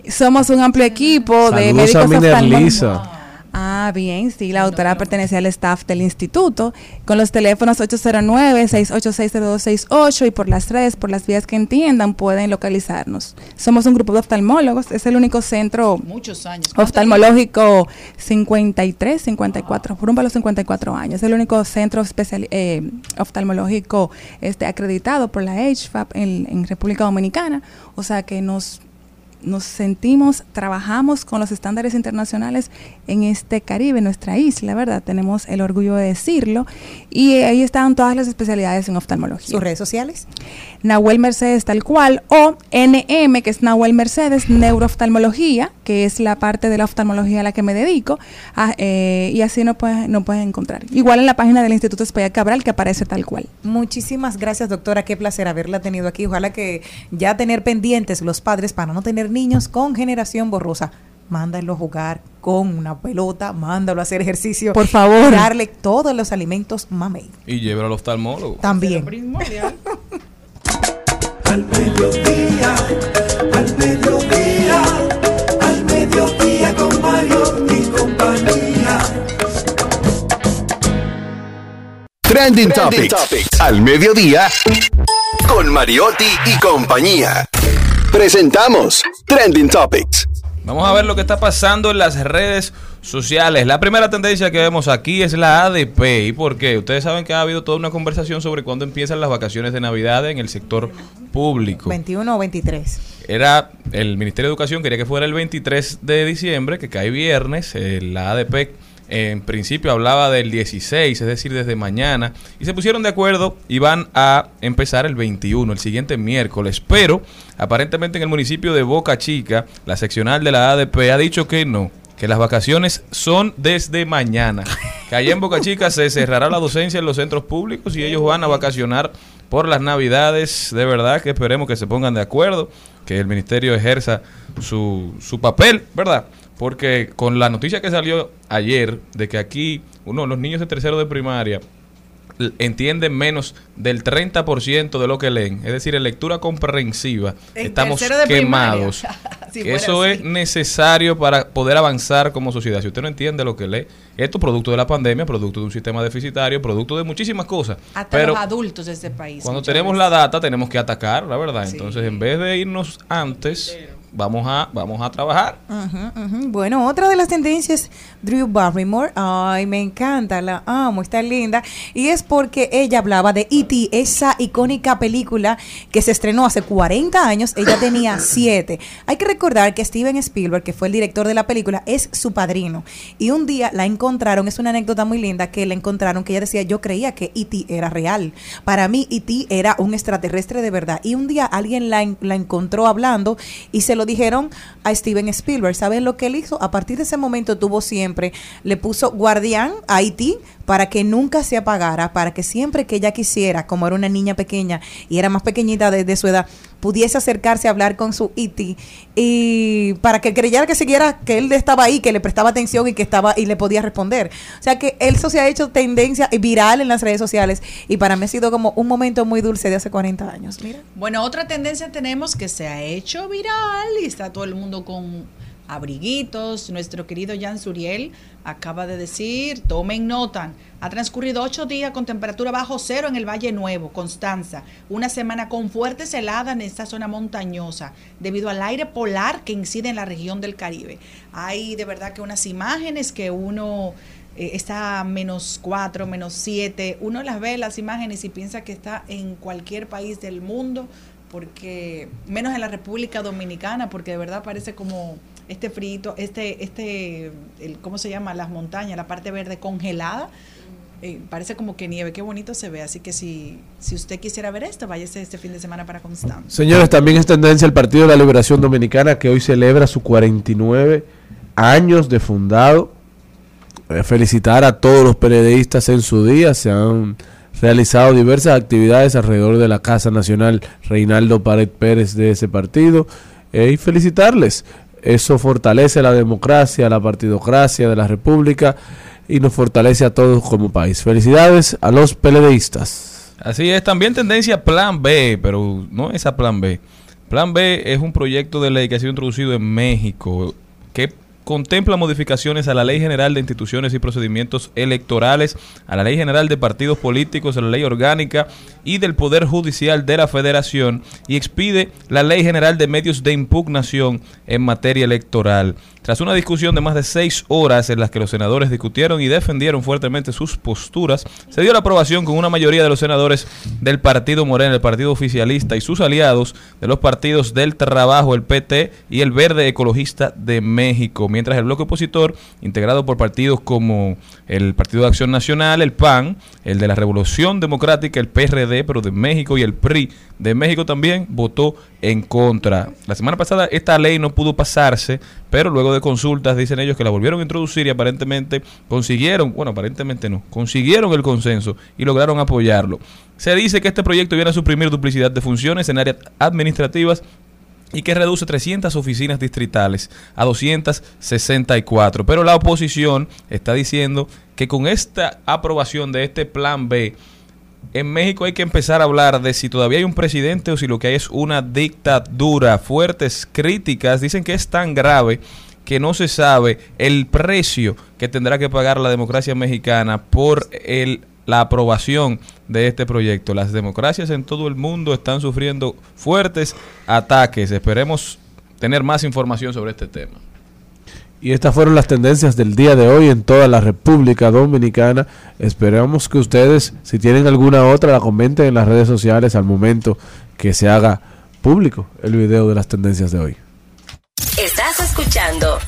Somos un amplio equipo de Saludos médicos Miner oftalmólogos. Ah, Ah, bien, sí, la doctora pertenece al staff del instituto, con los teléfonos 809-686-0268 y por las redes, por las vías que entiendan, pueden localizarnos. Somos un grupo de oftalmólogos, es el único centro Muchos años. ¿Cuánto oftalmológico 53, 54, rumbo a los 54 años. Es el único centro especial, eh, oftalmológico este, acreditado por la HFAP en, en República Dominicana. O sea que nos nos sentimos, trabajamos con los estándares internacionales en este Caribe, nuestra isla, ¿verdad? Tenemos el orgullo de decirlo. Y ahí están todas las especialidades en oftalmología. ¿Sus redes sociales? Nahuel Mercedes tal cual, o NM, que es Nahuel Mercedes, Neurooftalmología, que es la parte de la oftalmología a la que me dedico, ah, eh, y así no puedes no puedes encontrar. Igual en la página del Instituto España Cabral, que aparece tal cual. Muchísimas gracias, doctora. Qué placer haberla tenido aquí. Ojalá que ya tener pendientes los padres para no tener niños con generación borrosa. Mándalo a jugar con una pelota, mándalo a hacer ejercicio. Por favor. Y darle todos los alimentos mamey. Y llévalo al oftalmólogo. También. Al mediodía, al mediodía, al mediodía con Mario y compañía. Trending, Topics. Al mediodía. Con Mariotti y compañía. Presentamos Trending Topics. Vamos a ver lo que está pasando en las redes sociales. La primera tendencia que vemos aquí es la ADP. ¿Y por qué? Ustedes saben que ha habido toda una conversación sobre cuándo empiezan las vacaciones de Navidad en el sector público. 21 o 23. Era el Ministerio de Educación quería que fuera el 23 de diciembre, que cae viernes. eh, la ADP en principio hablaba del 16, es decir, desde mañana. Y se pusieron de acuerdo y van a empezar el 21, el siguiente miércoles. Pero aparentemente en el municipio de Boca Chica, la seccional de la ADP ha dicho que no. Que las vacaciones son desde mañana. Que allá en Boca Chica se cerrará la docencia en los centros públicos y ellos van a vacacionar por las navidades. De verdad que esperemos que se pongan de acuerdo, que el ministerio ejerza su, su papel, ¿verdad? Porque con la noticia que salió ayer de que aquí uno, los niños de tercero de primaria entienden menos del 30% de lo que leen, es decir, en lectura comprensiva, En estamos quemados. Si eso así. es necesario para poder avanzar como sociedad. Si usted no entiende lo que lee, esto es producto de la pandemia, producto de un sistema deficitario, producto de muchísimas cosas. Hasta Pero los adultos de este país. cuando tenemos veces. la data tenemos que atacar, la verdad. Sí. Entonces, en vez de irnos antes, vamos a vamos a trabajar. Bueno, otra de las tendencias, Drew Barrymore. Ay, me encanta, la amo, está linda. Y es porque ella hablaba de E.T., esa icónica película que se estrenó hace 40 años. Ella tenía 7. Hay que recordar que Steven Spielberg, que fue el director de la película, es su padrino. Y un día la encontraron, es una anécdota muy linda, que la encontraron, que ella decía, yo creía que E.T. era real. Para mí, E.T. era un extraterrestre de verdad. Y un día alguien la, la encontró hablando y se lo dijeron a Steven Spielberg. ¿Saben lo que él hizo? A partir de ese momento tuvo siempre, le puso guardián a E.T. para que nunca se apagara, para que siempre que ella quisiera, como era una niña pequeña y era más pequeñita de, de su edad, pudiese acercarse a hablar con su E.T. y para que creyera que siguiera que él estaba ahí, que le prestaba atención y que estaba y le podía responder. O sea que eso se ha hecho tendencia viral en las redes sociales y para mí ha sido como un momento muy dulce de hace 40 años. Mira. Bueno, otra tendencia tenemos que se ha hecho viral y está todo el mundo con abriguitos. Nuestro querido Jan Suriel acaba de decir, tomen nota, ha transcurrido ocho días con temperatura bajo cero en el Valle Nuevo, Constanza. Una semana con fuertes heladas en esta zona montañosa debido al aire polar que incide en la región del Caribe. Hay de verdad que unas imágenes que uno eh, está a menos 4, menos 7. Uno las ve las imágenes y piensa que está en cualquier país del mundo, porque menos en la República Dominicana, porque de verdad parece como este frito, este, este, ¿cómo se llama? Las montañas, la parte verde congelada. Eh, parece como que nieve, qué bonito se ve. Así que si, si usted quisiera ver esto, váyase este fin de semana para Constanza. Señores, también es tendencia el Partido de la Liberación Dominicana que hoy celebra su 49 años de fundado. Eh, felicitar a todos los periodistas en su día. Se han realizado diversas actividades alrededor de la Casa Nacional Reinaldo Pared Pérez de ese partido. eh, y felicitarles. Eso fortalece la democracia, la partidocracia de la República y nos fortalece a todos como país. Felicidades a los PLDistas. Así es, también tendencia Plan B, pero no esa Plan B. Plan B es un proyecto de ley que ha sido introducido en México que contempla modificaciones a la Ley General de Instituciones y Procedimientos Electorales, a la Ley General de Partidos Políticos, a la Ley Orgánica y del Poder Judicial de la Federación y expide la Ley General de Medios de Impugnación en materia electoral. Tras una discusión de más de seis horas en las que los senadores discutieron y defendieron fuertemente sus posturas, se dio la aprobación con una mayoría de los senadores del Partido Moreno, el Partido Oficialista y sus aliados de los partidos del Trabajo, el PT y el Verde Ecologista de México, mientras el bloque opositor, integrado por partidos como el Partido de Acción Nacional, el PAN, el de la Revolución Democrática, el PRD, pero de México y el PRI de México también, votó en contra. La semana pasada esta ley no pudo pasarse, pero luego de consultas dicen ellos que la volvieron a introducir y aparentemente consiguieron, bueno, aparentemente no, consiguieron el consenso y lograron apoyarlo. Se dice que este proyecto viene a suprimir duplicidad de funciones en áreas administrativas y que reduce 300 oficinas distritales a 264. Pero la oposición está diciendo que con esta aprobación de este plan B, en México hay que empezar a hablar de si todavía hay un presidente o si lo que hay es una dictadura. Fuertes críticas dicen que es tan grave que no se sabe el precio que tendrá que pagar la democracia mexicana por el, la aprobación de este proyecto. Las democracias en todo el mundo están sufriendo fuertes ataques. Esperemos tener más información sobre este tema. Y estas fueron las tendencias del día de hoy en toda la República Dominicana. Esperamos que ustedes, si tienen alguna otra, la comenten en las redes sociales al momento que se haga público el video de las tendencias de hoy. Estás escuchando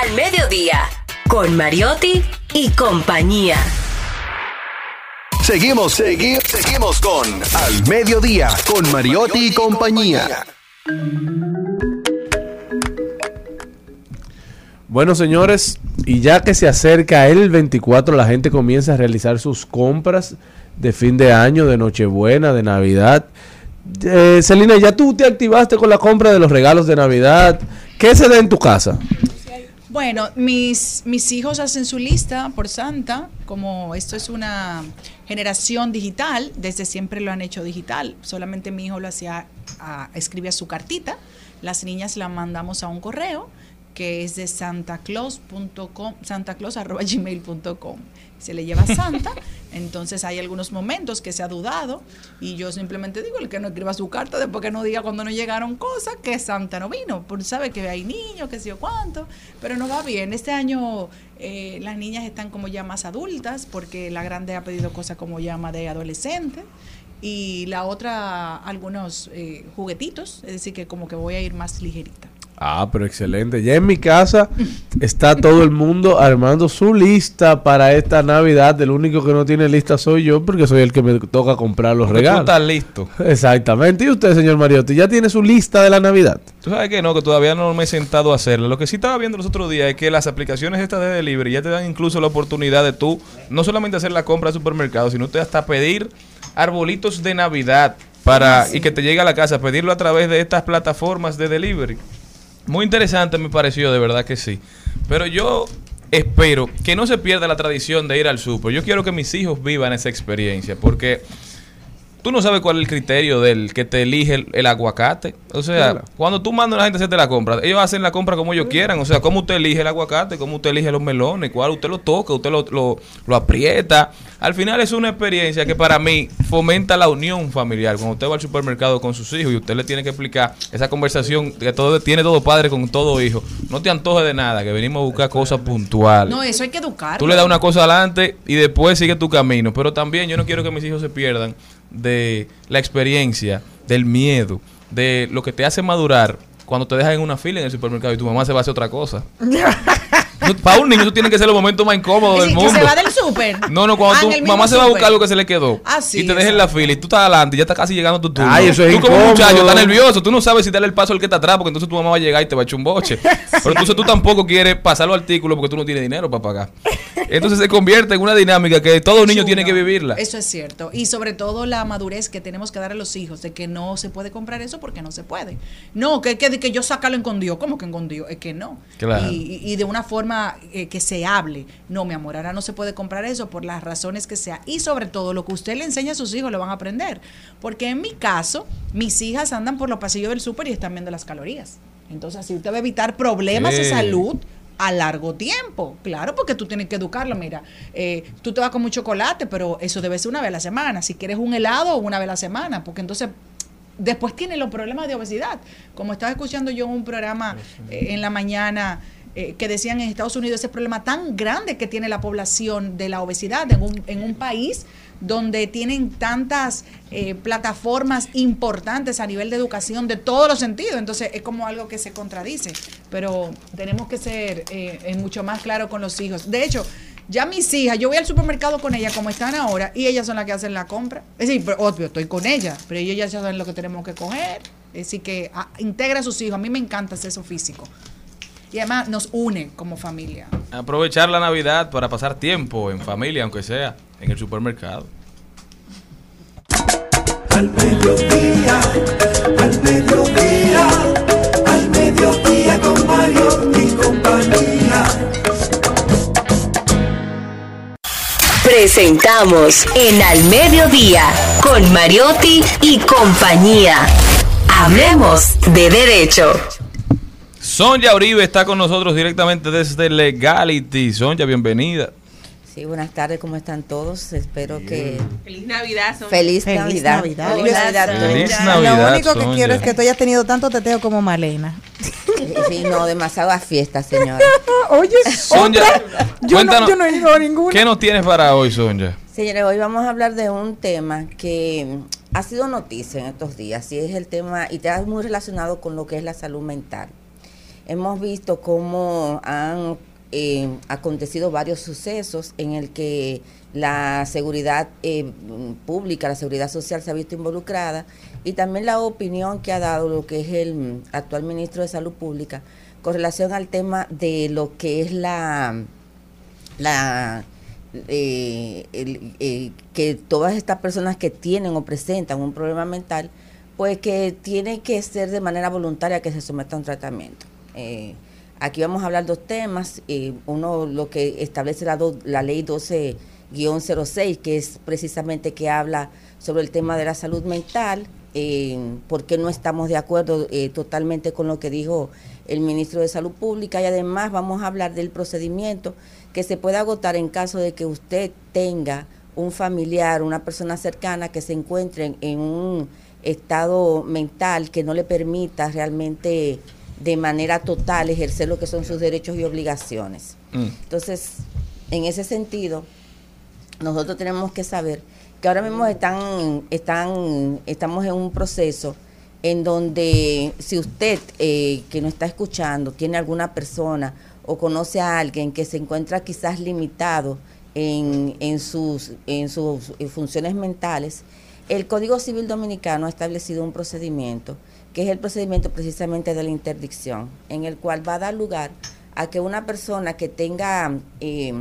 Al Mediodía con Mariotti y compañía. Seguimos, seguimos, seguimos con Al Mediodía, con Mariotti y compañía. Bueno, señores, y ya que se acerca el 24, la gente comienza a realizar sus compras de fin de año, de Nochebuena, de Navidad. Eh, Celina, ¿ya tú te activaste con la compra de los regalos de Navidad? ¿Qué se da en tu casa? Bueno, mis, mis hijos hacen su lista por Santa, como esto es una generación digital, desde siempre lo han hecho digital, solamente mi hijo lo hacía, ah, escribía su cartita, las niñas la mandamos a un correo que es de santaclaus.com, santaclaus.gmail.com. Se le lleva Santa, entonces hay algunos momentos que se ha dudado y yo simplemente digo, el que no escriba su carta después que no diga cuando no llegaron cosas, que Santa no vino, porque sabe que hay niños, que sé yo cuánto, pero no va bien. Este año eh, las niñas están como ya más adultas porque la grande ha pedido cosas como llama de adolescente y la otra algunos eh, juguetitos, es decir, que como que voy a ir más ligerita. Ah, pero excelente. Ya en mi casa está todo el mundo armando su lista para esta Navidad. El único que no tiene lista soy yo porque soy el que me toca comprar los Porque tú regalos. estás listo. Exactamente. ¿Y usted, señor Mariotti, ya tiene su lista de la Navidad? Tú sabes que no, que todavía no me he sentado a hacerlo. Lo que sí estaba viendo los otros días es que las aplicaciones estas de delivery ya te dan incluso la oportunidad de tú no solamente hacer la compra de supermercado, sino te hasta pedir arbolitos de Navidad para y que te llegue a la casa, pedirlo a través de estas plataformas de delivery. Muy interesante me pareció, de verdad que sí. Pero yo espero que no se pierda la tradición de ir al súper. Yo quiero que mis hijos vivan esa experiencia porque tú no sabes cuál es el criterio del que te elige el, el aguacate. O sea, Claro. cuando tú mandas a la gente a hacerte la compra, ellos hacen la compra como ellos quieran. O sea, cómo usted elige el aguacate, cómo usted elige los melones, cuál usted lo toca, usted lo, lo, lo aprieta. Al final es una experiencia que para mí fomenta la unión familiar. Cuando usted va al supermercado con sus hijos y usted le tiene que explicar esa conversación que todo tiene todo padre con todo hijo, no te antoje de nada, que venimos a buscar cosas puntuales. No, eso hay que educar. Tú le das una cosa adelante y después sigue tu camino. Pero también yo no quiero que mis hijos se pierdan de la experiencia, del miedo, de lo que te hace madurar cuando te dejan en una fila en el supermercado y tu mamá se va a hacer otra cosa. Para un niño, eso tiene que ser los momentos más incómodos del que mundo. se va del súper. No, no, cuando Ah, tu en mamá se va a buscar algo que se le quedó Ah, sí, y te deja en la fila y tú estás adelante y ya está casi llegando tu turno. Ay, eso es tú como incómodo. muchacho estás nervioso, tú no sabes si darle el paso al que está atrás porque entonces tu mamá va a llegar y te va a echar un boche. Pero entonces tú tampoco quieres pasar los artículos porque tú no tienes dinero para pagar. Entonces se convierte en una dinámica que todo niño Chulo. tiene que vivirla. Eso es cierto. Y sobre todo la madurez que tenemos que dar a los hijos de que no se puede comprar eso porque no se puede. No, que, que, que yo sacarlo escondido. ¿Cómo que escondido? Es que no. Claro. Y de una forma eh, que se hable. No, mi amor, ahora no se puede comprar eso por las razones que sea. Y sobre todo, lo que usted le enseña a sus hijos lo van a aprender. Porque en mi caso, mis hijas andan por los pasillos del súper y están viendo las calorías. Entonces, si usted va a evitar problemas de salud, a largo tiempo. Claro, porque tú tienes que educarlo. Mira, eh, tú te vas con mucho chocolate, pero eso debe ser una vez a la semana. Si quieres un helado, una vez a la semana, porque entonces después tiene los problemas de obesidad. Como estaba escuchando yo en un programa eh, en la mañana eh, que decían en Estados Unidos ese problema tan grande que tiene la población de la obesidad en un, en un país donde tienen tantas eh, plataformas importantes a nivel de educación de todos los sentidos. Entonces es como algo que se contradice, pero tenemos que ser eh, mucho más claros con los hijos. De hecho, ya mis hijas, yo voy al supermercado con ellas como están ahora y ellas son las que hacen la compra. Es decir, obvio, estoy con ellas, pero ellas ya saben lo que tenemos que coger. Decir, que ah, integra a sus hijos. A mí me encanta hacer eso físico. Y además nos une como familia. Aprovechar la Navidad para pasar tiempo en familia, aunque sea en el supermercado. Al mediodía, al mediodía, al mediodía con Mario y compañía. Presentamos en Al Mediodía con Mariotti y compañía. Hablemos de derecho. Sonja Uribe está con nosotros directamente desde Legality. Sonja, bienvenida. Sí, buenas tardes, ¿cómo están todos? Espero que... Feliz Navidad, Sonja. Feliz, Feliz Navidad. Navidad. Feliz Navidad. Feliz Sonja. Navidad, Lo único que quiero es que tú hayas tenido tanto teteo como Malena. Sí, no, demasiadas fiestas, señora. Oye, Sonja. Yo no, yo no he ido a ninguna. ¿qué nos tienes para hoy, Sonja? Señores, hoy vamos a hablar de un tema que ha sido noticia en estos días y es el tema, y está muy relacionado con lo que es la salud mental. Hemos visto cómo han eh, acontecido varios sucesos en el que la seguridad eh, pública, la seguridad social se ha visto involucrada y también la opinión que ha dado lo que es el actual ministro de Salud Pública con relación al tema de lo que es la eh, eh, que todas estas personas que tienen o presentan un problema mental, pues que tiene que ser de manera voluntaria que se someta a un tratamiento. Eh, aquí vamos a hablar dos temas. uno, lo que establece la, do- la ley 12-06, que es precisamente que habla sobre el tema de la salud mental, eh, porque no estamos de acuerdo eh, totalmente con lo que dijo el ministro de Salud Pública y además vamos a hablar del procedimiento que se puede agotar en caso de que usted tenga un familiar, una persona cercana que se encuentre en un estado mental que no le permita realmente de manera total ejercer lo que son sus derechos y obligaciones. Mm. Entonces, en ese sentido, nosotros tenemos que saber que ahora mismo están, están, estamos en un proceso en donde si usted eh, que nos está escuchando tiene alguna persona o conoce a alguien que se encuentra quizás limitado en, en sus, en sus eh, funciones mentales, el Código Civil Dominicano ha establecido un procedimiento, que es el procedimiento precisamente de la interdicción, en el cual va a dar lugar a que una persona que tenga, eh,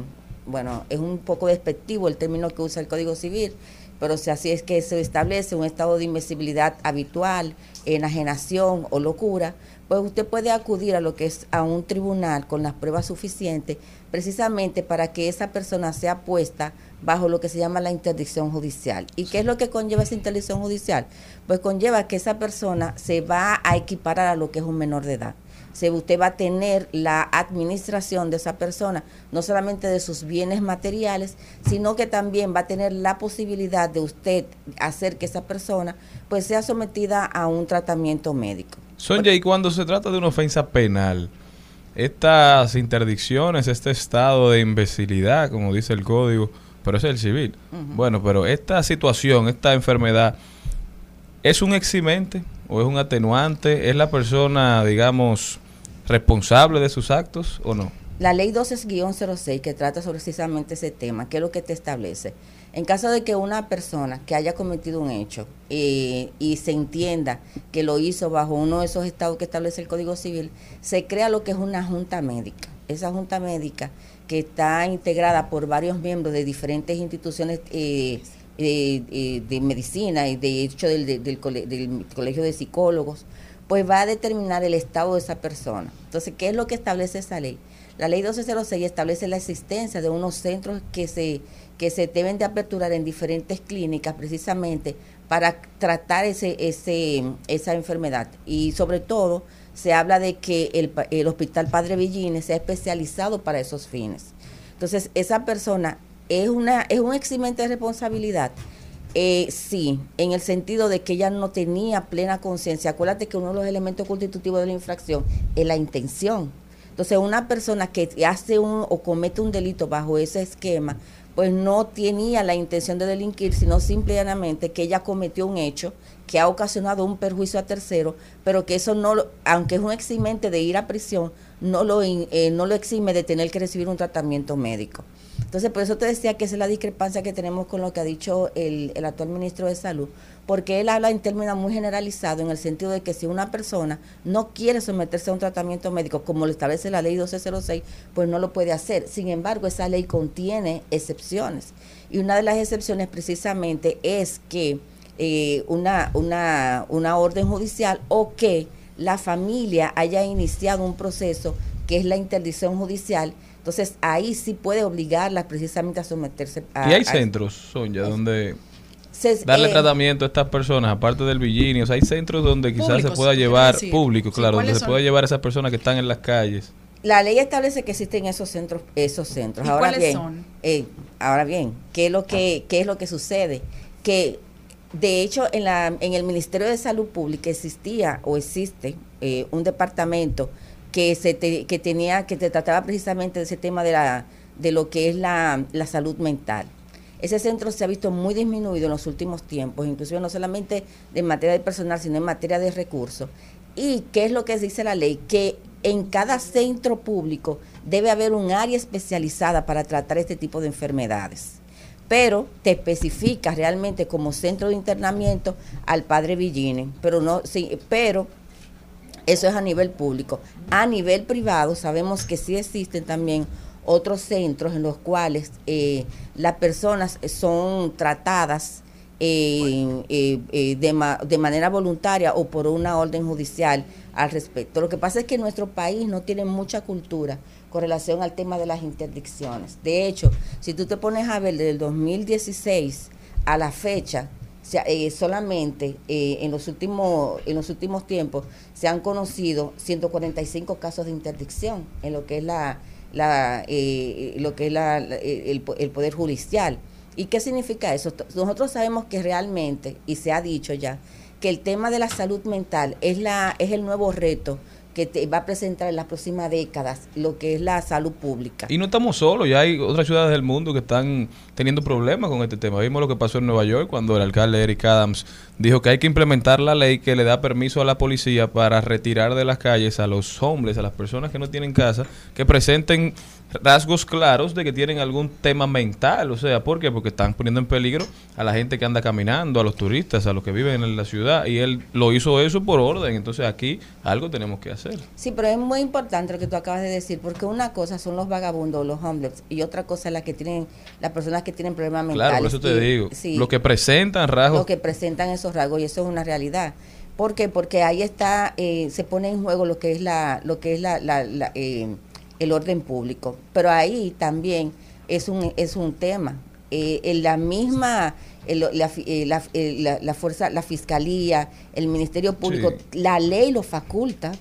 bueno, es un poco despectivo el término que usa el Código Civil, pero si así es que se establece un estado de invencibilidad habitual, enajenación o locura, pues usted puede acudir a lo que es a un tribunal con las pruebas suficientes, precisamente para que esa persona sea puesta bajo lo que se llama la interdicción judicial. ¿Y qué es lo que conlleva esa interdicción judicial? Pues conlleva que esa persona se va a equiparar a lo que es un menor de edad. Se, usted va a tener la administración de esa persona, no solamente de sus bienes materiales, sino que también va a tener la posibilidad de usted hacer que esa persona pues sea sometida a un tratamiento médico. Sonja, y cuando se trata de una ofensa penal, estas interdicciones, este estado de imbecilidad, como dice el código, pero es el civil. Bueno, pero esta situación, esta enfermedad, ¿es un eximente o es un atenuante? ¿Es la persona, digamos, responsable de sus actos o no? La ley 12-06 que trata sobre precisamente ese tema, ¿qué es lo que te establece? En caso de que una persona que haya cometido un hecho eh, y se entienda que lo hizo bajo uno de esos estados que establece el Código Civil, se crea lo que es una junta médica. Esa junta médica que está integrada por varios miembros de diferentes instituciones eh, eh, eh, de medicina y de hecho del, del- del cole- del colegio de psicólogos, pues va a determinar el estado de esa persona. Entonces, ¿qué es lo que establece esa ley? La ley 1206 establece la existencia de unos centros que se, que se deben de aperturar en diferentes clínicas precisamente para tratar ese, ese, esa enfermedad. Y sobre todo, se habla de que el, el Hospital Padre Villines se ha especializado para esos fines. Entonces, esa persona es, una, es un eximente de responsabilidad. Eh, sí, en el sentido de que ella no tenía plena conciencia. Acuérdate que uno de los elementos constitutivos de la infracción es la intención. Entonces, una persona que hace un o comete un delito bajo ese esquema, pues no tenía la intención de delinquir, sino simplemente que ella cometió un hecho que ha ocasionado un perjuicio a tercero, pero que eso no, aunque es un eximente de ir a prisión, no lo, eh, no lo exime de tener que recibir un tratamiento médico. Entonces, por eso te decía que esa es la discrepancia que tenemos con lo que ha dicho el, el actual ministro de Salud, porque él habla en términos muy generalizados, en el sentido de que si una persona no quiere someterse a un tratamiento médico, como lo establece la ley 1206, pues no lo puede hacer. Sin embargo, esa ley contiene excepciones. Y una de las excepciones precisamente es que eh, una, una, una orden judicial o que la familia haya iniciado un proceso que es la interdicción judicial. Entonces ahí sí puede obligarla precisamente a someterse a... y hay a- centros, Sonia, donde Se- darle eh, tratamiento a estas personas, aparte del Villini. O sea, hay centros donde quizás se Públicos, pueda llevar, decir. público, Sí, claro, donde ¿cuáles se pueda llevar a esas personas que están en las calles. La ley establece que existen esos centros, esos centros. ¿Y ahora cuáles bien, son? eh, ahora bien, ¿qué es lo que qué es lo que sucede? Que de hecho en la en el Ministerio de Salud Pública existía o existe eh, un departamento que se te- que tenía que te trataba precisamente de ese tema de la de lo que es la, la salud mental. Ese centro se ha visto muy disminuido en los últimos tiempos, inclusive no solamente en materia de personal, sino en materia de recursos. ¿Y qué es lo que dice la ley? Que en cada centro público debe haber un área especializada para tratar este tipo de enfermedades. Pero te especifica realmente como centro de internamiento al padre Villini. Pero no, sí, pero eso es a nivel público. A nivel privado sabemos que sí existen también otros centros en los cuales eh, las personas son tratadas eh, eh, de manera voluntaria o por una orden judicial al respecto. Lo que pasa es que nuestro país no tiene mucha cultura con relación al tema de las interdicciones. De hecho, si tú te pones a ver desde el 2016 a la fecha, eh, solamente eh, en los últimos en los últimos tiempos se han conocido 145 casos de interdicción en lo que es la, eh, lo que es el, el poder judicial y qué significa eso nosotros sabemos que realmente y se ha dicho ya que el tema de la salud mental es la es el nuevo reto que te va a presentar en las próximas décadas lo que es la salud pública Y no estamos solos, ya hay otras ciudades del mundo que están teniendo problemas con este tema. Vimos lo que pasó en Nueva York cuando el alcalde Eric Adams dijo que hay que implementar la ley que le da permiso a la policía para retirar de las calles a los hombres, a las personas que no tienen casa, que presenten rasgos claros de que tienen algún tema mental. O sea, ¿por qué? Porque están poniendo en peligro a la gente que anda caminando, a los turistas, a los que viven en la ciudad. Y él lo hizo eso por orden. Entonces aquí algo tenemos que hacer. Sí, pero es muy importante lo que tú acabas de decir, porque una cosa son los vagabundos, los homeless, y otra cosa es la que tienen, las personas que tienen problemas mentales. Claro, por eso te Y- digo. sí, Lo que presentan rasgos lo que presentan esos rasgos, y eso es una realidad. ¿Por qué? Porque ahí está, eh, se pone en juego lo que es la, lo que es la, la- la, eh, el orden público. Pero ahí también es un, es un tema. Eh, en la misma, la, eh, la- eh, la- la fuerza, la fiscalía, el Ministerio Público, Sí. la ley lo faculta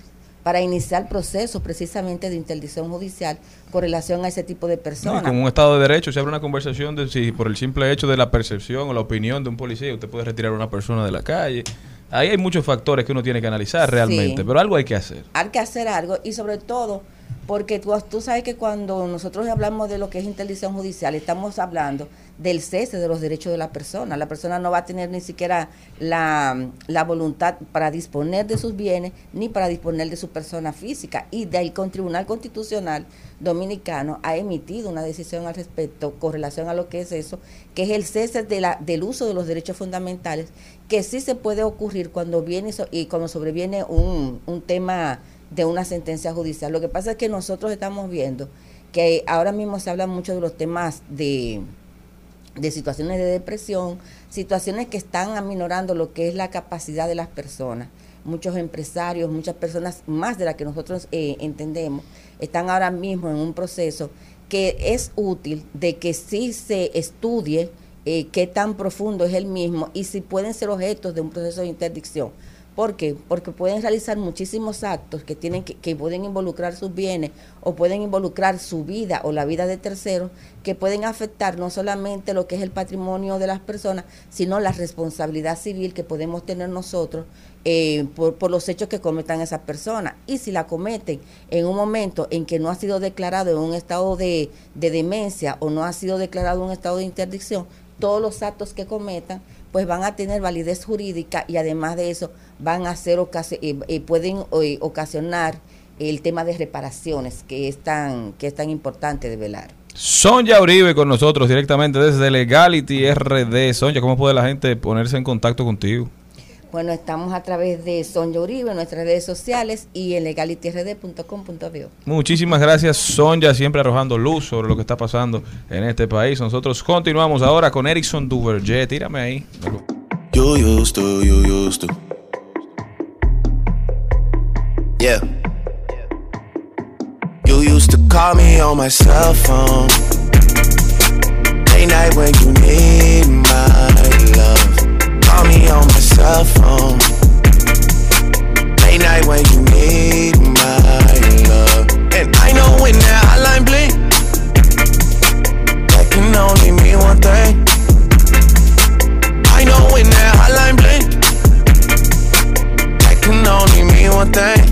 para iniciar procesos precisamente de interdicción judicial con relación a ese tipo de personas. como un Estado de Derecho se abre una conversación de si por el simple hecho de la percepción o la opinión de un policía usted puede retirar a una persona de la calle. Ahí hay muchos factores que uno tiene que analizar realmente, Sí. pero algo hay que hacer. hay que hacer algo y sobre todo porque tú, sabes que cuando nosotros hablamos de lo que es interdicción judicial, estamos hablando del cese de los derechos de la persona. La persona no va a tener ni siquiera la, la voluntad para disponer de sus bienes ni para disponer de su persona física. Y de ahí con Tribunal Constitucional Dominicano ha emitido una decisión al respecto con relación a lo que es eso, que es el cese de la, del uso de los derechos fundamentales, que sí se puede ocurrir cuando viene y cuando sobreviene un, un tema de una sentencia judicial. Lo que pasa es que nosotros estamos viendo que ahora mismo se habla mucho de los temas de, de situaciones de depresión, situaciones que están aminorando lo que es la capacidad de las personas. Muchos empresarios, muchas personas más de las que nosotros eh, entendemos, están ahora mismo en un proceso que es útil de que sí se estudie eh, qué tan profundo es el mismo y si pueden ser objetos de un proceso de interdicción. ¿Por qué? Porque pueden realizar muchísimos actos que tienen que, que pueden involucrar sus bienes o pueden involucrar su vida o la vida de terceros que pueden afectar no solamente lo que es el patrimonio de las personas, sino la responsabilidad civil que podemos tener nosotros eh, por, los hechos que cometan esas personas. Y si la cometen en un momento en que no ha sido declarado en un estado de, de demencia o no ha sido declarado en un estado de interdicción, todos los actos que cometan pues van a tener validez jurídica y además de eso van a ser eh, eh, pueden eh, ocasionar el tema de reparaciones que es tan que es tan importante de velar. Sonja Uribe con nosotros directamente desde Legality RD. Sonja, ¿cómo puede la gente ponerse en contacto contigo? Bueno, estamos a través de Sonja Uribe en nuestras redes sociales y en legalityrd.com.do. Muchísimas gracias, Sonja, siempre arrojando luz sobre lo que está pasando en este país. Nosotros continuamos ahora con Erickson Duverger. Tírame ahí. You used to, you used to. Yeah. You used to call me on my cell phone. Late night when you need my love. Call me on my cell phone. Late night when you need my love. And I know when that hotline blink, that can only mean one thing. I know when that hotline blink, that can only mean one thing.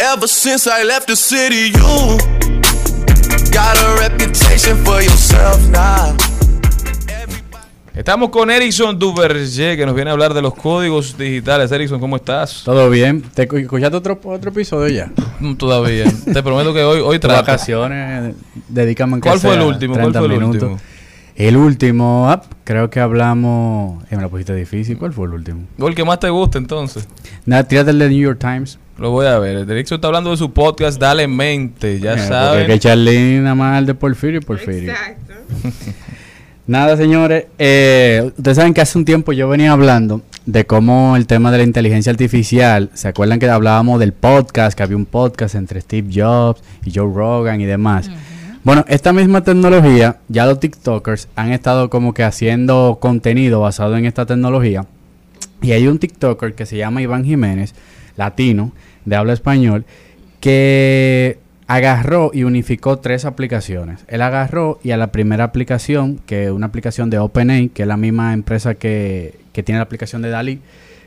Ever since I left the city, you got a reputation for yourself now. Estamos con Erickson Duverger, que nos viene a hablar de los códigos digitales. Erickson, ¿cómo estás? Todo bien. ¿Te escu- escuchaste otro, otro episodio ya? Mm, Todavía. Te prometo que hoy, hoy trato. vacaciones, dedícame ¿Cuál fue el último? ¿Cuál 30 fue el minutos. último? El último, ah, creo que hablamos... Eh, me la pusiste difícil. ¿Cuál fue el último? ¿O el que más te gusta entonces? Nada, tírate el de New York Times. Lo voy a ver. Erickson está hablando de su podcast, Dale Mente. Ya Eh. Porque que Charlene nada más el de Porfirio y Porfirio. Exacto. Nada, señores. eh, ustedes saben que hace un tiempo yo venía hablando de cómo el tema de la inteligencia artificial, ¿se acuerdan que hablábamos del podcast, que había un podcast entre Steve Jobs y Joe Rogan y demás? Bueno, esta misma tecnología, ya los TikTokers han estado como que haciendo contenido basado en esta tecnología. Y hay un TikToker que se llama Iván Jiménez, latino, de habla español, que agarró y unificó tres aplicaciones. Él agarró y a la primera aplicación, que es una aplicación de OpenAI, que es la misma empresa que, que tiene la aplicación de Dalí,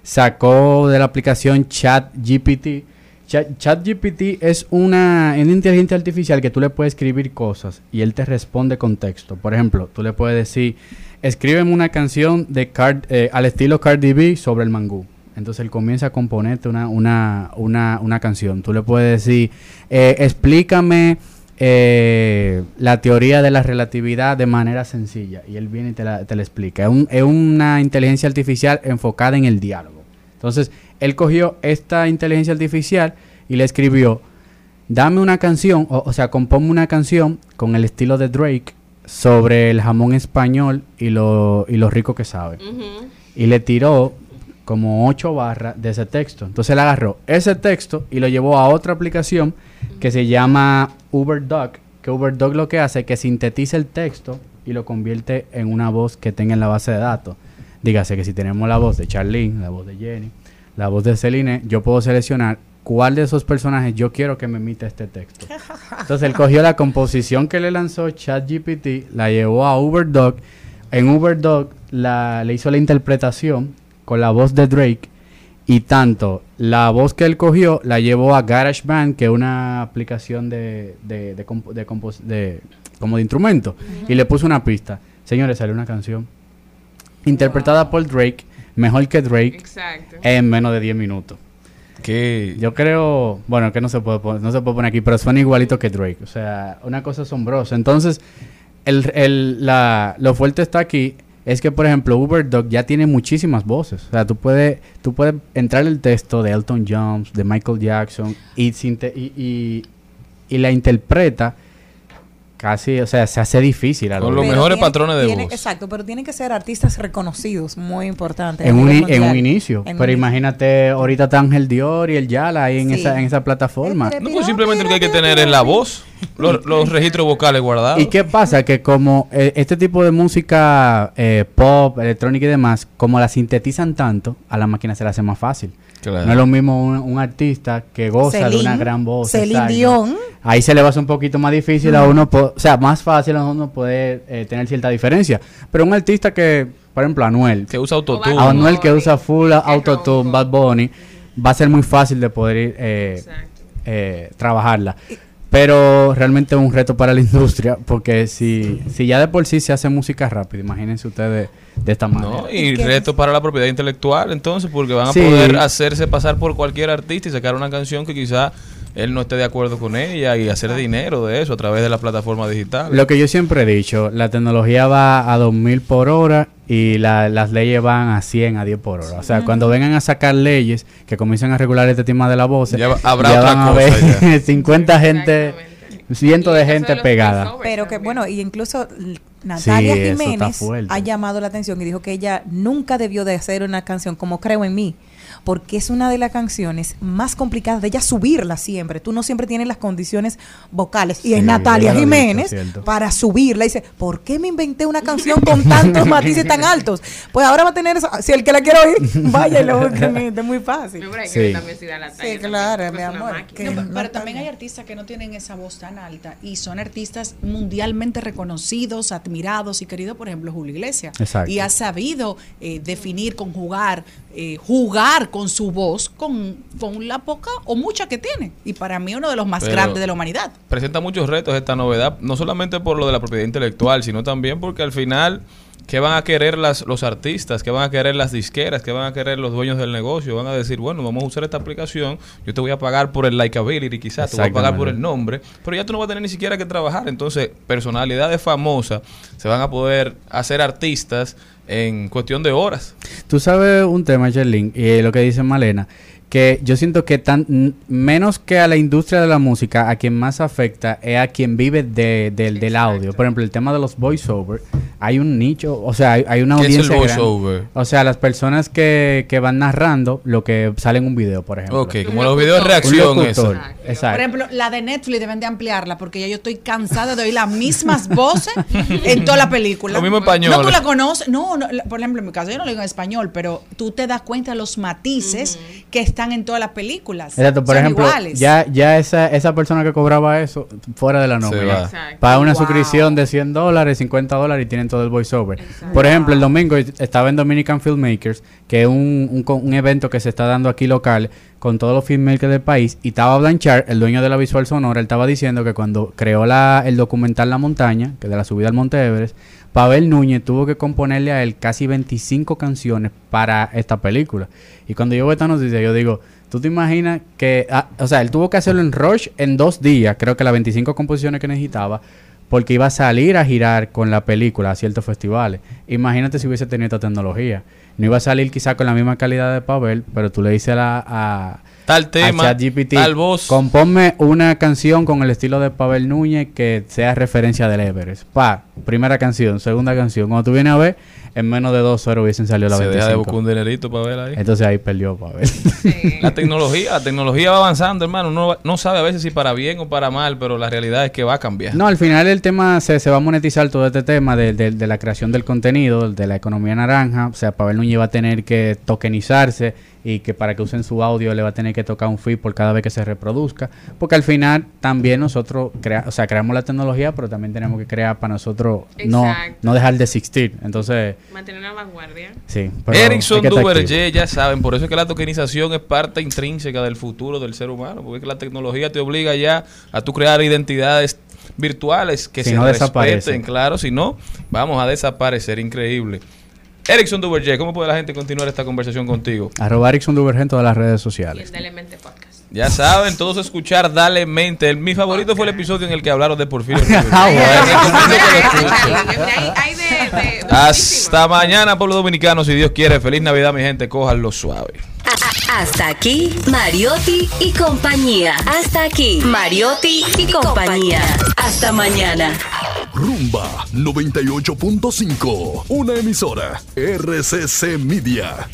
sacó de la aplicación ChatGPT. Chat- ChatGPT es una, inteligencia artificial que tú le puedes escribir cosas y él te responde con texto. Por ejemplo, tú le puedes decir, escríbeme una canción de Card- eh, al estilo Cardi B sobre el mangú. Entonces él comienza a componerte una, una, una, una canción. Tú le puedes decir, eh, explícame eh, la teoría de la relatividad de manera sencilla. Y él viene y te la, te la explica. Es, un- es una inteligencia artificial enfocada en el diálogo. Entonces él cogió esta inteligencia artificial y le escribió, dame una canción, o, o sea, compónme una canción con el estilo de Drake sobre el jamón español y lo, y lo rico que sabe. Y le tiró como ocho barras de ese texto. Entonces él agarró ese texto y lo llevó a otra aplicación que se llama UberDoc, que UberDoc lo que hace es que sintetiza el texto y lo convierte en una voz que tenga en la base de datos. Dígase que si tenemos la voz de Charlene, la voz de Jenny, la voz de Celine, yo puedo seleccionar cuál de esos personajes yo quiero que me emita este texto. Entonces él cogió la composición que le lanzó ChatGPT, la llevó a UberDoc. En UberDoc la, le hizo la interpretación con la voz de Drake. Y tanto la voz que él cogió la llevó a GarageBand, que es una aplicación de, de, de, de compos- de- como de instrumento. Y le puso una pista. Señores, salió una canción interpretada por Drake, mejor que Drake, Exacto. en menos de 10 minutos. Que yo creo, bueno, que no se puede pon- no se puede poner aquí, pero suena igualito que Drake, o sea, una cosa asombrosa. Entonces, el, el- la, lo fuerte está aquí es que, por ejemplo, UberDoc ya tiene muchísimas voces. O sea, tú puedes, tú puedes entrar el texto de Elton John, de Michael Jackson, y la interpreta casi, o sea, se hace difícil. a Con lo los mejor. mejores Tiene- patrones de tiene- voz. Exacto, pero tienen que ser artistas reconocidos, muy importante. En un, en un inicio. En pero un- imagínate, ahorita está Ángel Dior y el Yala ahí en, Sí. esa, en esa plataforma. No, pues simplemente lo que hay que tener es la voz, los, los registros vocales guardados. ¿Y qué pasa? Que como eh, este tipo de música eh, pop, electrónica y demás, como la sintetizan tanto, a la máquina se le hace más fácil. Claro. No es lo mismo un, un artista que goza de una gran voz. Celine. Dion. Ahí se le va a hacer un poquito más difícil a uno, o sea, más fácil a uno poder eh, tener cierta diferencia. Pero un artista que, por ejemplo, Anuel, que usa autotune. Anuel que usa full autotune, Bad Bunny, va a ser muy fácil de poder ir, eh, eh, trabajarla. Pero realmente es un reto para la industria, porque si, si ya de por sí se hace música rápida, imagínense ustedes de esta manera. ¿no? Y reto para la propiedad intelectual, entonces, porque van a Sí. poder hacerse pasar por cualquier artista y sacar una canción que quizá él no esté de acuerdo con ella y hacer dinero de eso a través de las plataformas digitales. Lo que yo siempre he dicho, la tecnología va a 2000 por hora y la- las leyes van a 100, a 10 por hora. O sea, cuando vengan a sacar leyes que comiencen a regular este tema de la voz, Ya va- habrá otra van a cosa ver ya. 50 gente, cientos de gente pegada. Pero que bueno, y incluso Natalia Sí, Jiménez ha llamado la atención y dijo que ella nunca debió de hacer una canción como Creo en mí, porque es una de las canciones más complicadas de ella subirla siempre. Tú no siempre tienes las condiciones vocales. Y Sí, es Natalia dicho, Jiménez para subirla. Y dice, ¿por qué me inventé una canción con tantos matices tan altos? Pues ahora va a tener eso. Si el que la quiere oír, vaya y lo busque. Es muy fácil. Sí. Sí, claro, mi amor. que No, pero, no pero está también hay artistas que no tienen esa voz tan alta y son artistas mundialmente reconocidos, admirados y queridos, por ejemplo, Julio Iglesias. Exacto. Y ha sabido eh, definir, conjugar, eh, jugar con su voz, con, con la poca o mucha que tiene. Y para mí uno de los más Pero- grandes de la humanidad. presenta muchos retos esta novedad, no solamente por lo de la propiedad intelectual, sino también porque al final, ¿qué van a querer las, los artistas? ¿Qué van a querer las disqueras? ¿Qué van a querer los dueños del negocio? Van a decir, bueno, vamos a usar esta aplicación, yo te voy a pagar por el likability quizás, te voy a pagar por el nombre, pero ya tú no vas a tener ni siquiera que trabajar. Entonces, personalidades famosas se van a poder hacer artistas en cuestión de horas. Tú sabes un tema, Sherlyn, y lo que dice Malena, que yo siento que tan menos que a la industria de la música, a quien más afecta es a quien vive de- del- del audio. Por ejemplo, el tema de los voiceover, hay un nicho, o sea, hay, hay una ¿Qué es el audiencia grande. voiceover? O sea, las personas que, que van narrando lo que sale en un video, por ejemplo. Ok, como los videos de reacción ese. Por Exacto. ejemplo, la de Netflix deben de ampliarla porque ya yo estoy cansada de oír las mismas voces en toda la película. Lo mismo español. No, tú la conoces. No, no, por ejemplo, en mi caso yo no lo digo en español, pero tú te das cuenta de los matices que están en todas las películas. Exacto, por Son ejemplo, iguales. ya, ya esa, esa persona que cobraba eso, fuera de la nómina. Exacto. Paga una Wow. suscripción de 100 dólares, 50 dólares y tienen todo el voiceover. Por ejemplo, el domingo estaba en Dominican Filmmakers, que es un, un, un evento que se está dando aquí local con todos los filmmakers del país, y estaba Blanchard, el dueño de la visual sonora, él estaba diciendo que cuando creó la, el documental La Montaña, que de la subida al Monte Everest, Pavel Núñez tuvo que componerle a él casi 25 canciones para esta película. Y cuando yo veo esta noticia, yo digo, ¿tú te imaginas que, ah, o sea, él tuvo que hacerlo en Rush en dos días, creo que las 25 composiciones que necesitaba, porque iba a salir a girar con la película a ciertos festivales. Imagínate si hubiese tenido esta tecnología. No iba a salir quizá con la misma calidad de Pavel, pero tú le dices a, la- a Tal tema, a ChatGPT, tal voz. componme una canción con el estilo de Pavel Núñez que sea referencia del Everest. Pa, primera canción, segunda canción. Cuando tú vienes a ver, en menos de dos horas hubiesen salido la Se deja 25. de buscar un dinerito para ver ahí. Entonces ahí perdió Pavel. La tecnología, la tecnología va avanzando, hermano. Uno no sabe a veces si para bien o para mal, pero la realidad es que va a cambiar. No, al final el tema se, se va a monetizar todo este tema de, de- de la creación del contenido, de la economía naranja. O sea, Pavel Núñez va a tener que tokenizarse y que para que usen su audio le va a tener que tocar un fee por cada vez que se reproduzca. Porque al final también nosotros crea, o sea, creamos la tecnología, pero también tenemos que crear para nosotros no, no dejar de existir. Entonces, Mantener la vanguardia. sí. activo. Duverger, ya saben, por eso es que la tokenización es parte intrínseca del futuro del ser humano, porque es que la tecnología te obliga ya a tú crear identidades virtuales que Si se no respeten, desaparecen. claro, si no, vamos a desaparecer, increíble. Ericsson Duverger, ¿cómo puede la gente continuar esta conversación contigo? Arroba Ericsson Duverger en todas las redes sociales. Dale mente podcast. Ya saben, todos escuchar Dale Mente. El- mi favorito fue el episodio en el que hablaron de Porfirio. Ah, Hasta mañana, pueblo dominicano, si Dios quiere. Feliz Navidad, mi gente. Cójanlo suave. Hasta aquí, Mariotti y compañía. Hasta aquí, Mariotti y compañía. Hasta Hasta mañana. Rumba 98.5, una emisora RCC Media.